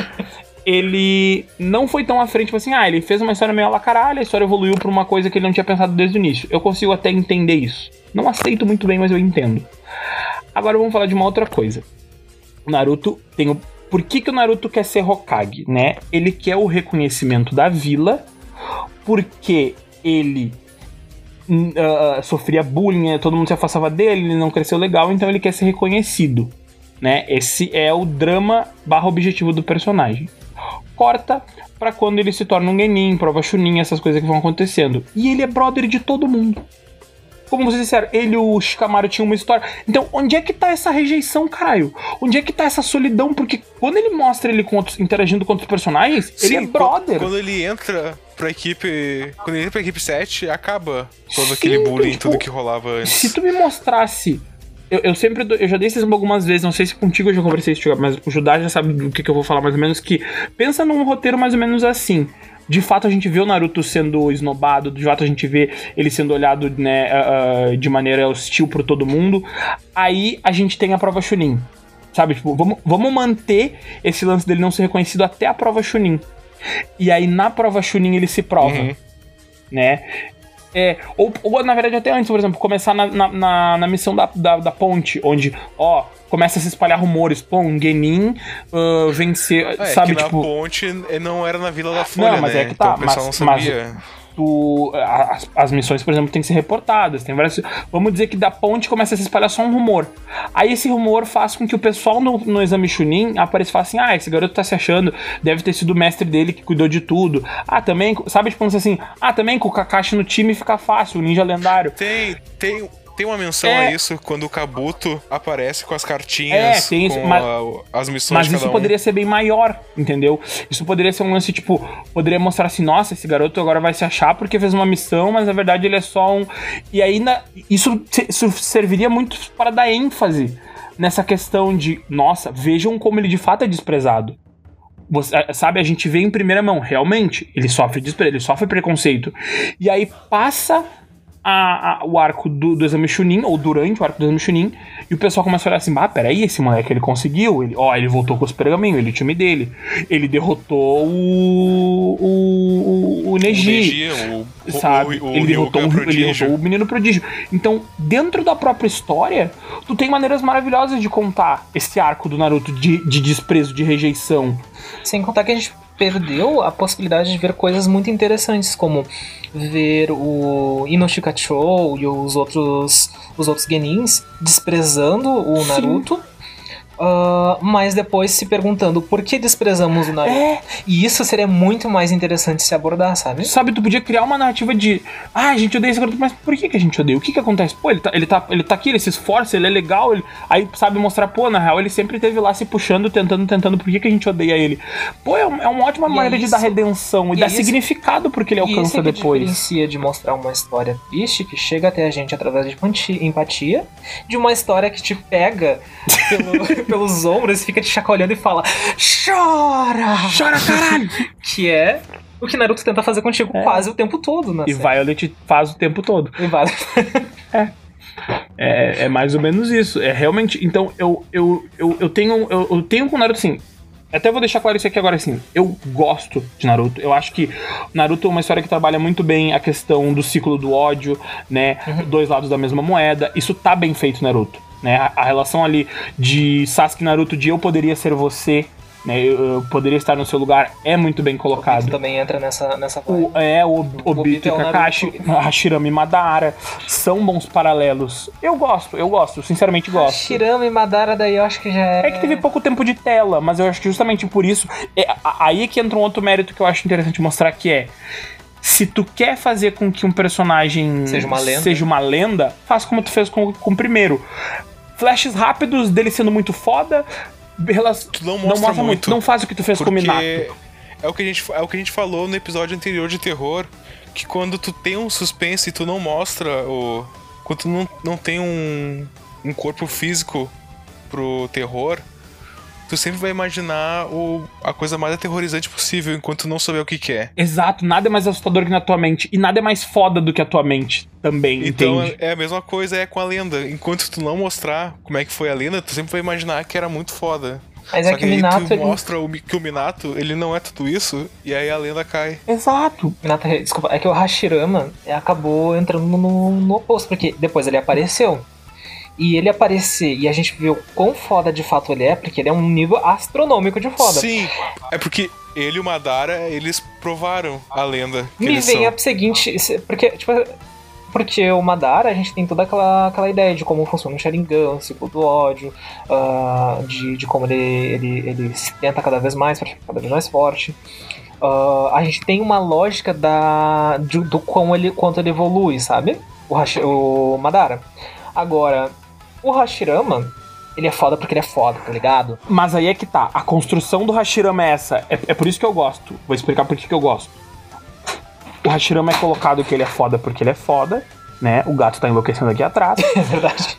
ele não foi tão à frente, tipo assim, ah, ele fez uma história meio la caralho, a história evoluiu pra uma coisa que ele não tinha pensado desde o início. Eu consigo até entender isso. Não aceito muito bem, mas eu entendo. Agora vamos falar de uma outra coisa. O Naruto tem o. Por que, que o Naruto quer ser Hokage, né? Ele quer o reconhecimento da vila, porque ele ah, sofria bullying, né? todo mundo se afastava dele, ele não cresceu legal, então ele quer ser reconhecido. Né? Esse é o drama barra objetivo do personagem. Corta pra quando ele se torna um Genin, prova Chunin, essas coisas que vão acontecendo. E ele é brother de todo mundo. Como vocês disseram, ele e o Shikamaru tinham uma história. Então, onde é que tá essa rejeição, caralho? Onde é que tá essa solidão? Porque quando ele mostra ele com outros, interagindo com outros personagens, Sim, ele é brother. Quando ele entra pra equipe. Quando ele entra pra equipe 7, acaba todo Sim, aquele bullying, tipo, tudo que rolava antes. Se tu me mostrasse. Eu, eu sempre. dou- Eu já dei esse exemplo algumas vezes, não sei se contigo eu já conversei isso, mas o Judá já sabe do que, que eu vou falar mais ou menos. Que pensa num roteiro mais ou menos assim. De fato, a gente vê o Naruto sendo esnobado, de fato, a gente vê ele sendo olhado né, ah, de maneira hostil por todo mundo. Aí a gente tem a prova Chunin. Sabe, tipo, vamos, vamos manter esse lance dele não ser reconhecido até a prova Chunin. E aí na prova Chunin ele se prova Uhum. né? É, ou, ou, na verdade até antes, por exemplo, começar na, na, na- na missão da, da, da ponte, onde, ó, começa a se espalhar rumores, pô, um Genin ah, vencer, É, sabe, que tipo, na ponte eh, não era na Vila da Folha, Não, mas né? é que tá, Então mas- não mas- sabia. Tu, as, as missões, por exemplo, têm que ser reportadas, tem várias, vamos dizer que da ponte começa a se espalhar só um rumor. Aí esse rumor faz com que o pessoal no, no exame Chunin apareça e fale assim, ah, esse garoto tá se achando, deve ter sido o mestre dele que cuidou de tudo. Ah, também, sabe, tipo, assim, ah, também com o Kakashi no time fica fácil, o ninja lendário. Tem, tem, tem uma menção É. a isso quando o Kabuto aparece com as É, cartinhas, tem isso, com mas- a- as missões Mas de isso cada um. poderia ser bem maior, entendeu? Isso poderia ser um lance, tipo, poderia mostrar assim, nossa, esse garoto agora vai se achar porque fez uma missão, mas na verdade ele é só um. E aí na- isso, isso serviria muito para dar ênfase nessa questão de, nossa, vejam como ele de fato é desprezado. Você, sabe, a gente vê em primeira mão, realmente, ele sofre desprezo, ele sofre preconceito. E aí passa a- a- o arco do, do exame Chunin, ou durante o arco do exame Chunin, e o pessoal começa a olhar assim, ah, peraí, esse moleque ele conseguiu, ele, ó, ele voltou com os pergaminhos, ele é o time dele, ele derrotou o, o, o, o Neji, Neji, o, o, sabe? o, o ele, derrotou, Ryuga um- ele derrotou o menino prodígio. Então, dentro da própria história, tu tem maneiras maravilhosas de contar esse arco do Naruto de, de desprezo, de rejeição. Sem contar que a gente perdeu a possibilidade de ver coisas muito interessantes, como ver o Inoshikacho e os outros, os outros Genins desprezando o Sim. Ah, mas depois se perguntando por que desprezamos o Naruto. É, E isso seria muito mais interessante se abordar, sabe? sabe, tu podia criar uma narrativa de ah, a gente odeia esse garoto, mas por que, que a gente odeia? O que que acontece? Pô, ele tá, ele, tá, ele tá aqui, ele se esforça, ele é legal, ele... aí sabe mostrar, pô, na real ele sempre teve lá se puxando, tentando, tentando, por que, que a gente odeia ele? Pô, é, um- é uma ótima E é maneira de isso- dar redenção e, e dar é isso- significado porque ele E alcança isso é que depois. diferencia de mostrar uma história triste que chega até a gente através de empatia, de uma história que te pega pelo- pelos ombros, fica te chacoalhando e fala chora! Chora, caralho! Que é o que Naruto tenta fazer contigo quase o tempo todo, né? É. e Violet faz o tempo todo. E vai. É, é mais ou menos isso. É realmente. Então, eu, eu, eu, eu tenho. Eu, eu tenho com Naruto assim. Até vou deixar claro isso aqui agora assim. Eu gosto de Naruto. Eu acho que Naruto é uma história que trabalha muito bem a questão do ciclo do ódio, né? Dois lados da mesma moeda. Isso tá bem feito, Naruto. Né? A, a relação ali de Sasuke e Naruto de eu poderia ser você, né? Eu, poderia estar no seu lugar é muito bem colocado. também entra nessa, nessa O, é, o, Obito Obito e é Kakashi, Hashirama e Madara são bons paralelos. Eu gosto, eu gosto, sinceramente gosto. Shirama e Madara daí eu acho que já é... É que teve pouco tempo de tela, mas eu acho que justamente por isso. é aí que entra um outro mérito que eu acho interessante mostrar que é. Se tu quer fazer com que um personagem Seja uma lenda. seja uma lenda, faz como tu fez com, com o primeiro. Flashes rápidos dele sendo muito foda. Elas Tu não mostra muito, Não faz o que tu fez com o Minato. é o, que a gente, é o que a gente falou no episódio anterior de terror, que quando tu tem um suspense e tu não mostra o. Quando tu não, não tem um, um corpo físico pro terror, tu sempre vai imaginar o, a coisa mais aterrorizante possível enquanto tu não souber o que, que é. Exato, nada é mais assustador que na tua mente. E nada é mais foda do que a tua mente também, Então entende? é, é a mesma coisa é com a lenda. Enquanto tu não mostrar como é que foi a lenda, tu sempre vai imaginar que era muito foda. Mas Só é que o aí Minato, tu ele... mostra o que o Minato, ele não é tudo isso, e aí a lenda cai. Exato. Minato, desculpa, é que o Hashirama acabou entrando no, no oposto, porque depois ele apareceu. E ele aparecer e a gente viu quão foda de fato ele é, porque ele é um nível astronômico de foda. Sim, é porque ele e o Madara, eles provaram a lenda Me vem são. a seguinte. se- Porque, tipo. Porque o Madara, a gente tem toda aquela, aquela ideia de como funciona o Sharingan, o ciclo do ódio, ah, de, de como ele, ele, ele se tenta cada vez mais pra ficar cada vez mais forte. ah, a gente tem uma lógica da, de- do quão ele, quanto ele evolui, sabe? O, Hashi- o Madara. Agora, o Hashirama, ele é foda porque ele é foda, tá ligado? Mas aí é que tá. A construção do Hashirama é essa. É, é por isso que eu gosto. Vou explicar por que que eu gosto. O Hashirama é colocado que ele é foda porque ele é foda, né? O gato tá enlouquecendo aqui atrás. É verdade.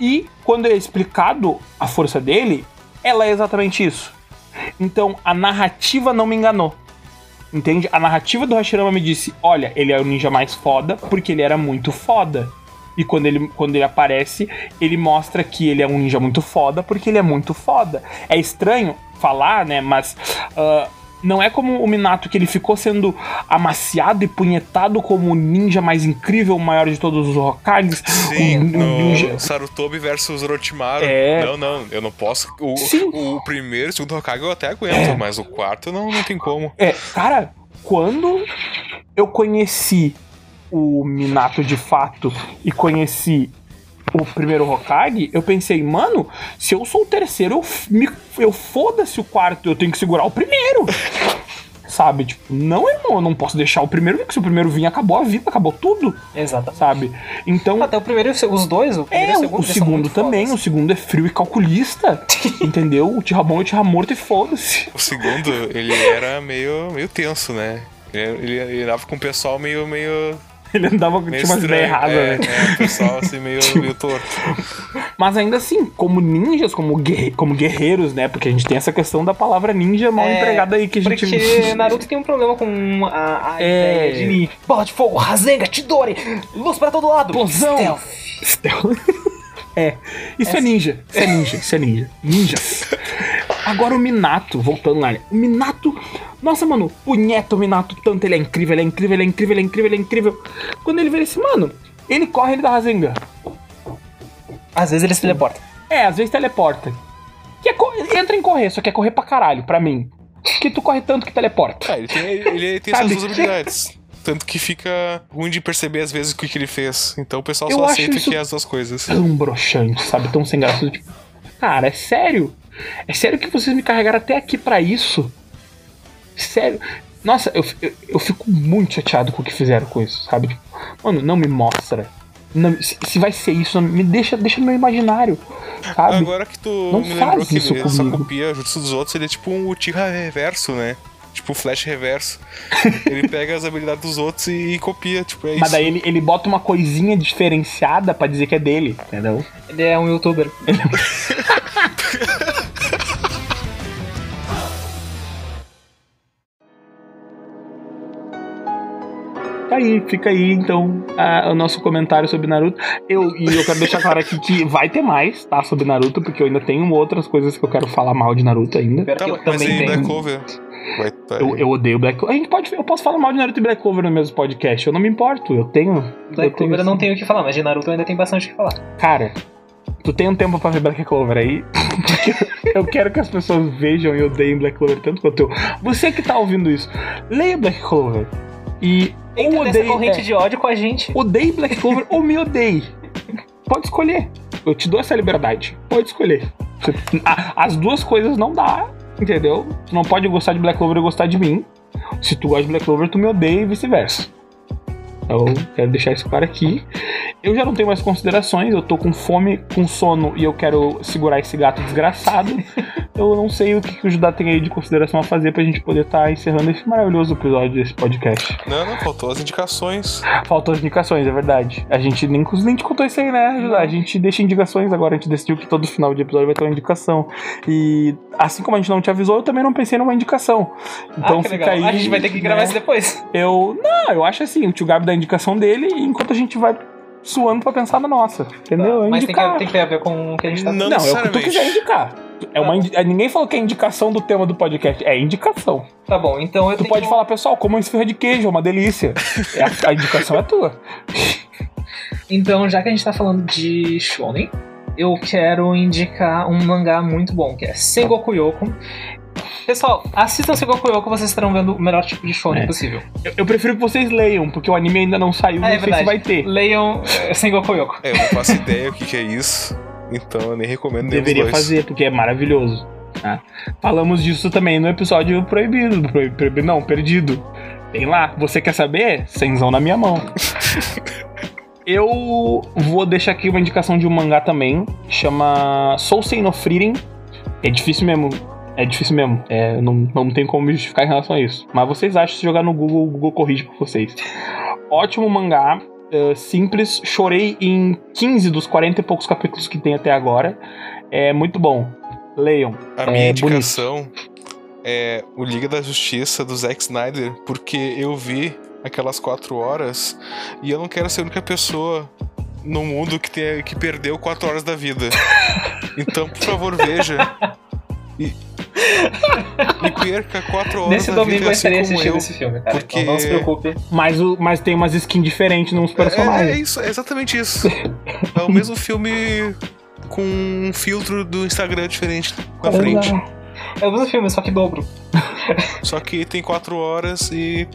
E quando é explicado a força dele, ela é exatamente isso. Então a narrativa não me enganou. Entende? A narrativa do Hashirama me disse: olha, ele é o ninja mais foda porque ele era muito foda. E quando ele, quando ele aparece, ele mostra que ele é um ninja muito foda porque ele é muito foda. É estranho falar, né? Mas ah, não é como o Minato que ele ficou sendo amaciado e punhetado como o ninja mais incrível, o maior de todos os Hokages. Sim, no ninja. Sarutobi versus Orochimaru. É. Não, não, eu não posso. O, Sim. o primeiro e o segundo Hokage eu até aguento, É. mas o quarto não, não tem como. É, cara, quando eu conheci o Minato de fato e conheci o primeiro Hokage, eu pensei, mano, se eu sou o terceiro, eu, me, eu foda-se o quarto, eu tenho que segurar o primeiro. Sabe? Tipo, não, irmão, eu não posso deixar o primeiro, porque se o primeiro vir, acabou a vida, acabou tudo, Exatamente. sabe? Então, Até o primeiro e os dois, o primeiro é, e o segundo, o segundo também, fodas. o segundo é frio e calculista, entendeu? O tira bom e o tira morto e foda-se. O segundo, ele era meio, meio tenso, né? Ele, ele, ele andava com o pessoal meio. meio, Ele andava, tinha umas ideias erradas, é, né? é, o pessoal assim meio, meio torto. Mas ainda assim, como ninjas, como, guerre- como guerreiros, né? Porque a gente tem essa questão da palavra ninja mal É, empregada aí que a gente. Porque Naruto tem um problema com a, a É. ideia de ninja. Bola de fogo, Rasenga, Chidori, luz pra todo lado. Explosão. Stealth. Stealth. é. Isso é ninja. Isso é ninja. Isso é ninja. Ninjas. Agora o Minato, voltando lá. O Minato. Nossa, mano, punheta o Minato tanto. Ele é incrível, ele é incrível, ele é incrível, ele é incrível, ele é incrível. Quando ele vê esse, mano, ele corre, ele dá Rasengan. Às vezes ele se teleporta. É, às vezes teleporta. Que é entra em correr, só que é correr pra caralho, pra mim. Que tu corre tanto que teleporta. É, ele tem, ele tem essas duas habilidades. Tanto que fica ruim de perceber às vezes o que, que ele fez. Então o pessoal Eu só aceita isso- que é as duas coisas. tão broxante, sabe? Tão sem graça. Tipo, cara, é sério? É sério que vocês me carregaram até aqui pra isso? Sério? Nossa, eu, eu, eu fico muito chateado com o que fizeram com isso, sabe? Tipo, mano, não me mostra. Não- se, se vai ser isso, me deixa, deixa no meu imaginário, sabe? Agora que tu Não me lembrou faz que isso ele só comigo. copia jutsu dos outros, ele é tipo um Uchiha reverso, né? Tipo um Flash reverso. ele pega as habilidades dos outros e, e copia, tipo, é Mas isso. daí ele, ele bota uma coisinha diferenciada pra dizer que é dele, entendeu? Ele é um youtuber. Tá aí, fica aí então a- o nosso comentário sobre Naruto. Eu, e eu quero deixar claro aqui que vai ter mais, tá? Sobre Naruto, porque eu ainda tenho outras coisas que eu quero falar mal de Naruto ainda. Tá, eu mas também. Black Clover. Vai, vai- Eu, eu odeio Black Clover. A gente pode, eu posso falar mal de Naruto e Black Clover no mesmo podcast. Eu não me importo. Eu tenho. eu Black Clover eu não tenho o que falar, mas de Naruto eu ainda tenho bastante o que falar. Cara, tu tem um tempo pra ver Black Clover aí? Porque eu quero que as pessoas vejam e odeiem Black Clover tanto quanto eu. Você que tá ouvindo isso, leia Black Clover. E Entra nessa odeie, corrente é, de ódio com a gente. odeie Black Clover ou me odeie. Pode escolher. Eu te dou essa liberdade. Pode escolher. As duas coisas não dá, entendeu? Tu não pode gostar de Black Clover e gostar de mim. Se tu gosta de Black Clover, tu me odeia e vice-versa. Eu quero deixar isso claro aqui. Eu já não tenho mais considerações, eu tô com fome, com sono e eu quero segurar esse gato desgraçado. Eu não sei o que, que o Judá tem aí de consideração a fazer pra gente poder estar encerrando esse maravilhoso episódio desse podcast. Não, não, faltou as indicações. Faltou as indicações, é verdade. A gente nem, nem te contou isso aí, né, Judá? A gente deixa indicações agora, a gente decidiu que todo final de episódio vai ter uma indicação. E assim como a gente não te avisou, eu também não pensei numa indicação. Então ah, que fica legal. aí. a gente vai ter que gravar né? isso depois. Eu. Não, eu acho assim, o tio Gabi dá a indicação dele enquanto a gente vai suando pra pensar na nossa. Entendeu? É Mas tem que, tem que ter a ver com o que a gente tá Não. Não, é o que tu quiser indicar. É uma, indi- é, ninguém falou que é indicação do tema do podcast. É indicação. Tá bom, então eu Tu tenho... pode falar, pessoal, como uma esfirra de queijo, é uma delícia. É a, a indicação é tua. Então, já que a gente tá falando de shonen, eu quero indicar um mangá muito bom, que é Sengoku Yoko. Pessoal, assistam Sengoku Yoko, vocês estarão vendo o melhor tipo de shonen É. possível. Eu, eu prefiro que vocês leiam, porque o anime ainda não saiu, Ah, não é sei se verdade. vai ter. Leiam eh, Sengoku Yoko. É, eu não faço ideia o que, que é isso. Então eu nem recomendo nenhum Deveria fazer, porque é maravilhoso. Tá? Falamos disso também no episódio proibido. Proib- Proibido, não, perdido. Tem lá. Você quer saber? Senzão na minha mão. Eu vou deixar aqui uma indicação de um mangá também. Chama Soul Sei no Frieren. É difícil mesmo. É difícil mesmo. É, não, não tem como me justificar em relação a isso. Mas vocês acham se jogar no Google, o Google corrige pra vocês. Ótimo mangá. É, simples. Chorei em 15 dos 40 e poucos capítulos que tem até agora. É muito bom. Leiam. A É minha bonito. indicação é o Liga da Justiça do Zack Snyder, porque eu vi aquelas quatro horas e eu não quero ser a única pessoa no mundo que, tenha, que perdeu quatro horas da vida. Então, por favor, veja. E, e perca quatro horas Nesse domingo vida eu assim estarei como assistindo eu. esse filme, cara. porque- Então não se preocupe. Mas, o, mas tem umas skins diferentes nos É, é personagens. isso, é exatamente isso. É o mesmo filme com um filtro do Instagram diferente na frente. É o mesmo filme, só que dobro. Só que tem quatro horas e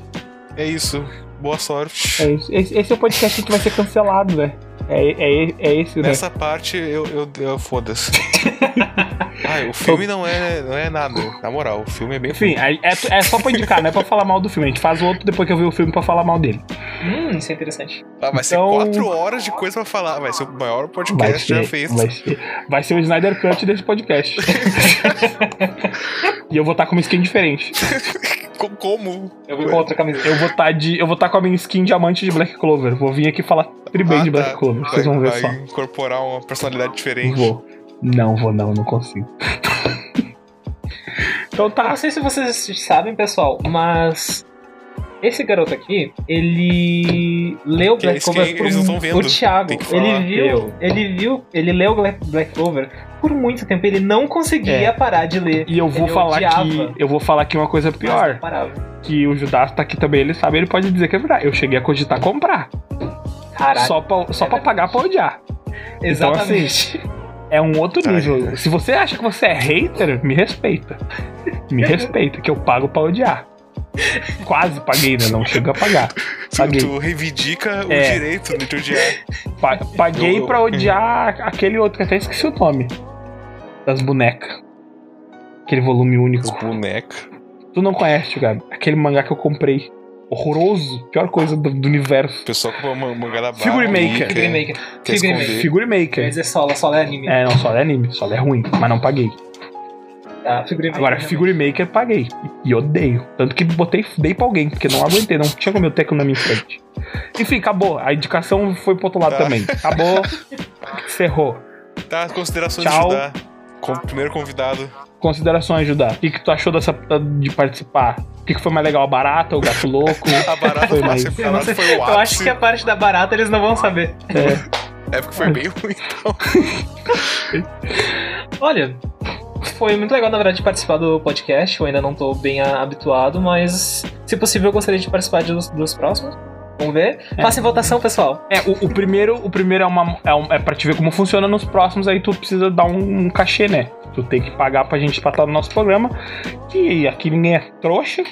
é isso. Boa sorte. É isso. Esse, esse é o podcast que vai ser cancelado, né? É, é, é esse, né? Nessa parte eu, eu, eu foda-se. Ai, o filme não é, não é nada. Na moral, o filme é bem Enfim, é, é, só pra indicar, não é pra falar mal do filme. A gente faz o outro depois que eu ver o filme pra falar mal dele. Hum, isso é interessante. Ah, vai ser Então- quatro horas de coisa pra falar. Vai ser o maior Vai podcast já ser, feito. vai, ser, vai ser o Snyder Cut desse podcast. e eu vou estar com uma skin diferente. Co- Como? Eu vi com outra camiseta. Eu vou estar de, eu vou estar com a minha skin diamante de Black Clover. Vou vir aqui falar tri bem Ah, de tá. Black Clover. Vai, Vocês vão ver vai só. incorporar uma personalidade diferente. Vou. Não vou, não, não consigo. então tá. não sei se vocês sabem, pessoal, mas esse garoto aqui, ele leu é Black Clover por o Thiago. Ele viu, ele viu, ele leu Black Clover por muito tempo. Ele não conseguia É. parar de ler. E eu vou Ele falar odiava, que. Eu vou falar aqui uma coisa pior. Que o Judas tá aqui também, ele sabe, ele pode dizer que é verdade. Eu cheguei a cogitar comprar. Caralho. Só pra, só É pra pagar pra odiar. Exatamente. É um outro Ai. nível. Se você acha que você é hater, me respeita. Me respeita, que eu pago pra odiar. Quase paguei, né? Não chega a pagar. Paguei. tu reivindica o É. direito de te odiar. Pa- paguei Eu- eu- pra odiar aquele outro que até esqueci o nome. Das bonecas. Aquele volume único. Boneca. Tu não conhece, Gabi? Aquele mangá que eu comprei. Horroroso. Pior coisa do, do universo. O pessoal com uma mangá da barra. Figure maker. quer- Figure Maker. quer Figure. Maker. Figure Quer Maker. dizer solo, solo é anime. É, não, só é anime. Só é ruim. Mas não paguei. Tá, Figure Maker. Agora, realmente. Figure Maker paguei. E odeio. Tanto que botei, dei pra alguém, porque não aguentei, não tinha como eu ter na minha frente. Enfim, acabou. A indicação foi pro outro lado Tá. também. Acabou. Encerrou. Tá, considerações Tchau. de ajudar. Com, primeiro convidado. Considerações, Judá. O que, que tu achou dessa de participar? O que, que foi mais legal? A barata, o gato louco? A barata Foi mais- Eu, não sei, foi o eu acho que a parte da barata eles não vão saber. É, É porque foi bem ruim. Então. Olha, foi muito legal, na verdade, participar do podcast. Eu ainda não tô bem habituado, mas se possível eu gostaria de participar dos, dos próximos. Vamos ver. Façam votação, pessoal. é o, o primeiro, o primeiro é, uma, é, um, é pra te ver como funciona nos próximos, aí tu precisa dar um, um cachê, né? Tu tem que pagar pra gente pra estar no nosso programa. Que aqui ninguém é trouxa,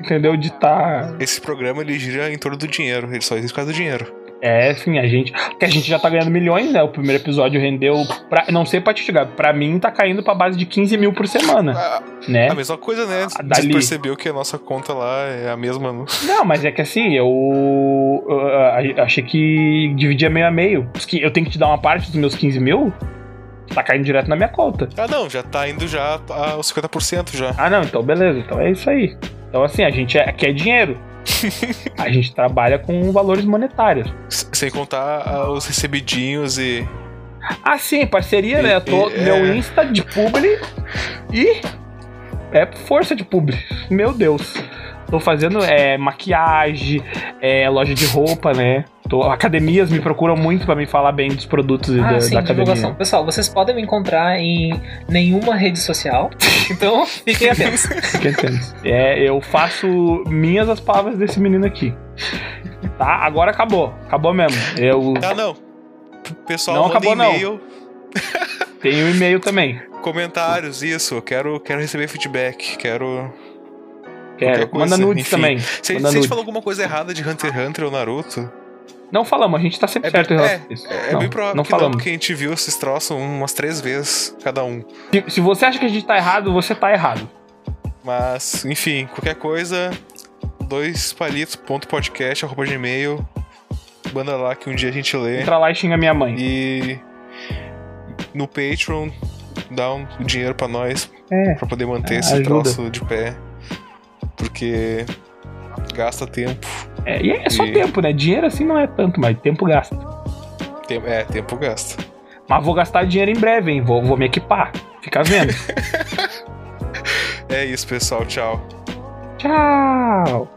entendeu? De tá. Esse programa ele gira em torno do dinheiro. Ele só existe por causa do dinheiro. É, assim, a gente. Porque a gente já tá ganhando milhões, né? O primeiro episódio rendeu. Pra, não sei pra te chegar. Pra mim tá caindo pra base de 15 mil por semana, A, né? a mesma coisa, né? Ah, Você dali. percebeu que a nossa conta lá é a mesma. No... Não, mas é que assim, eu, eu, achei que dividia meio a meio. Que- Eu tenho que te dar uma parte dos meus 15 mil, tá caindo direto na minha conta. Ah, não, já tá indo já aos 50% já. Ah, não, então beleza, então é isso aí. Então, assim, a gente é, quer dinheiro. a gente trabalha com valores monetários. Sem contar ah, os recebidinhos e. Ah, sim, parceria, né? Eu tô, E- e- meu é. Insta de publi e é força de publi. Meu Deus. Tô fazendo é, maquiagem, é, loja de roupa, né? Tô, academias me procuram muito pra me falar bem dos produtos e Ah, da, sim, da academia. divulgação. Pessoal, vocês podem me encontrar em nenhuma rede social, então fiquem atentos. Fiquem atentos. É, eu faço minhas as palavras desse menino aqui. Tá? Agora acabou. Acabou mesmo. Eu Ah, não. Pessoal, Não acabou, não. e-mail, tenho e-mail também. comentários, isso. Eu quero, quero receber feedback. Quero. Quero. Coisa, Manda nudes enfim. também. Se, se Manda a gente falou alguma coisa errada de Hunter x Hunter ou Naruto, Não falamos, a gente tá sempre É certo em relação a isso. É, é não, bem provável não que não, falamos. porque a gente viu esses troços umas três vezes cada um. Se, se você acha que a gente tá errado, você tá errado. Mas, enfim, qualquer coisa, dois palitos.podcast, arroba gmail. Manda lá que um dia a gente lê. Entra lá e xinga minha mãe. E no Patreon, dá um dinheiro pra nós É. pra poder manter É, esse ajuda. troço de pé. Porque gasta tempo. É, e é só E- tempo, né? Dinheiro assim não é tanto, mas tempo gasta. Tem- é, tempo gasta. Mas vou gastar dinheiro em breve, hein? Vou, vou me equipar. Fica vendo. É isso, pessoal. Tchau. Tchau!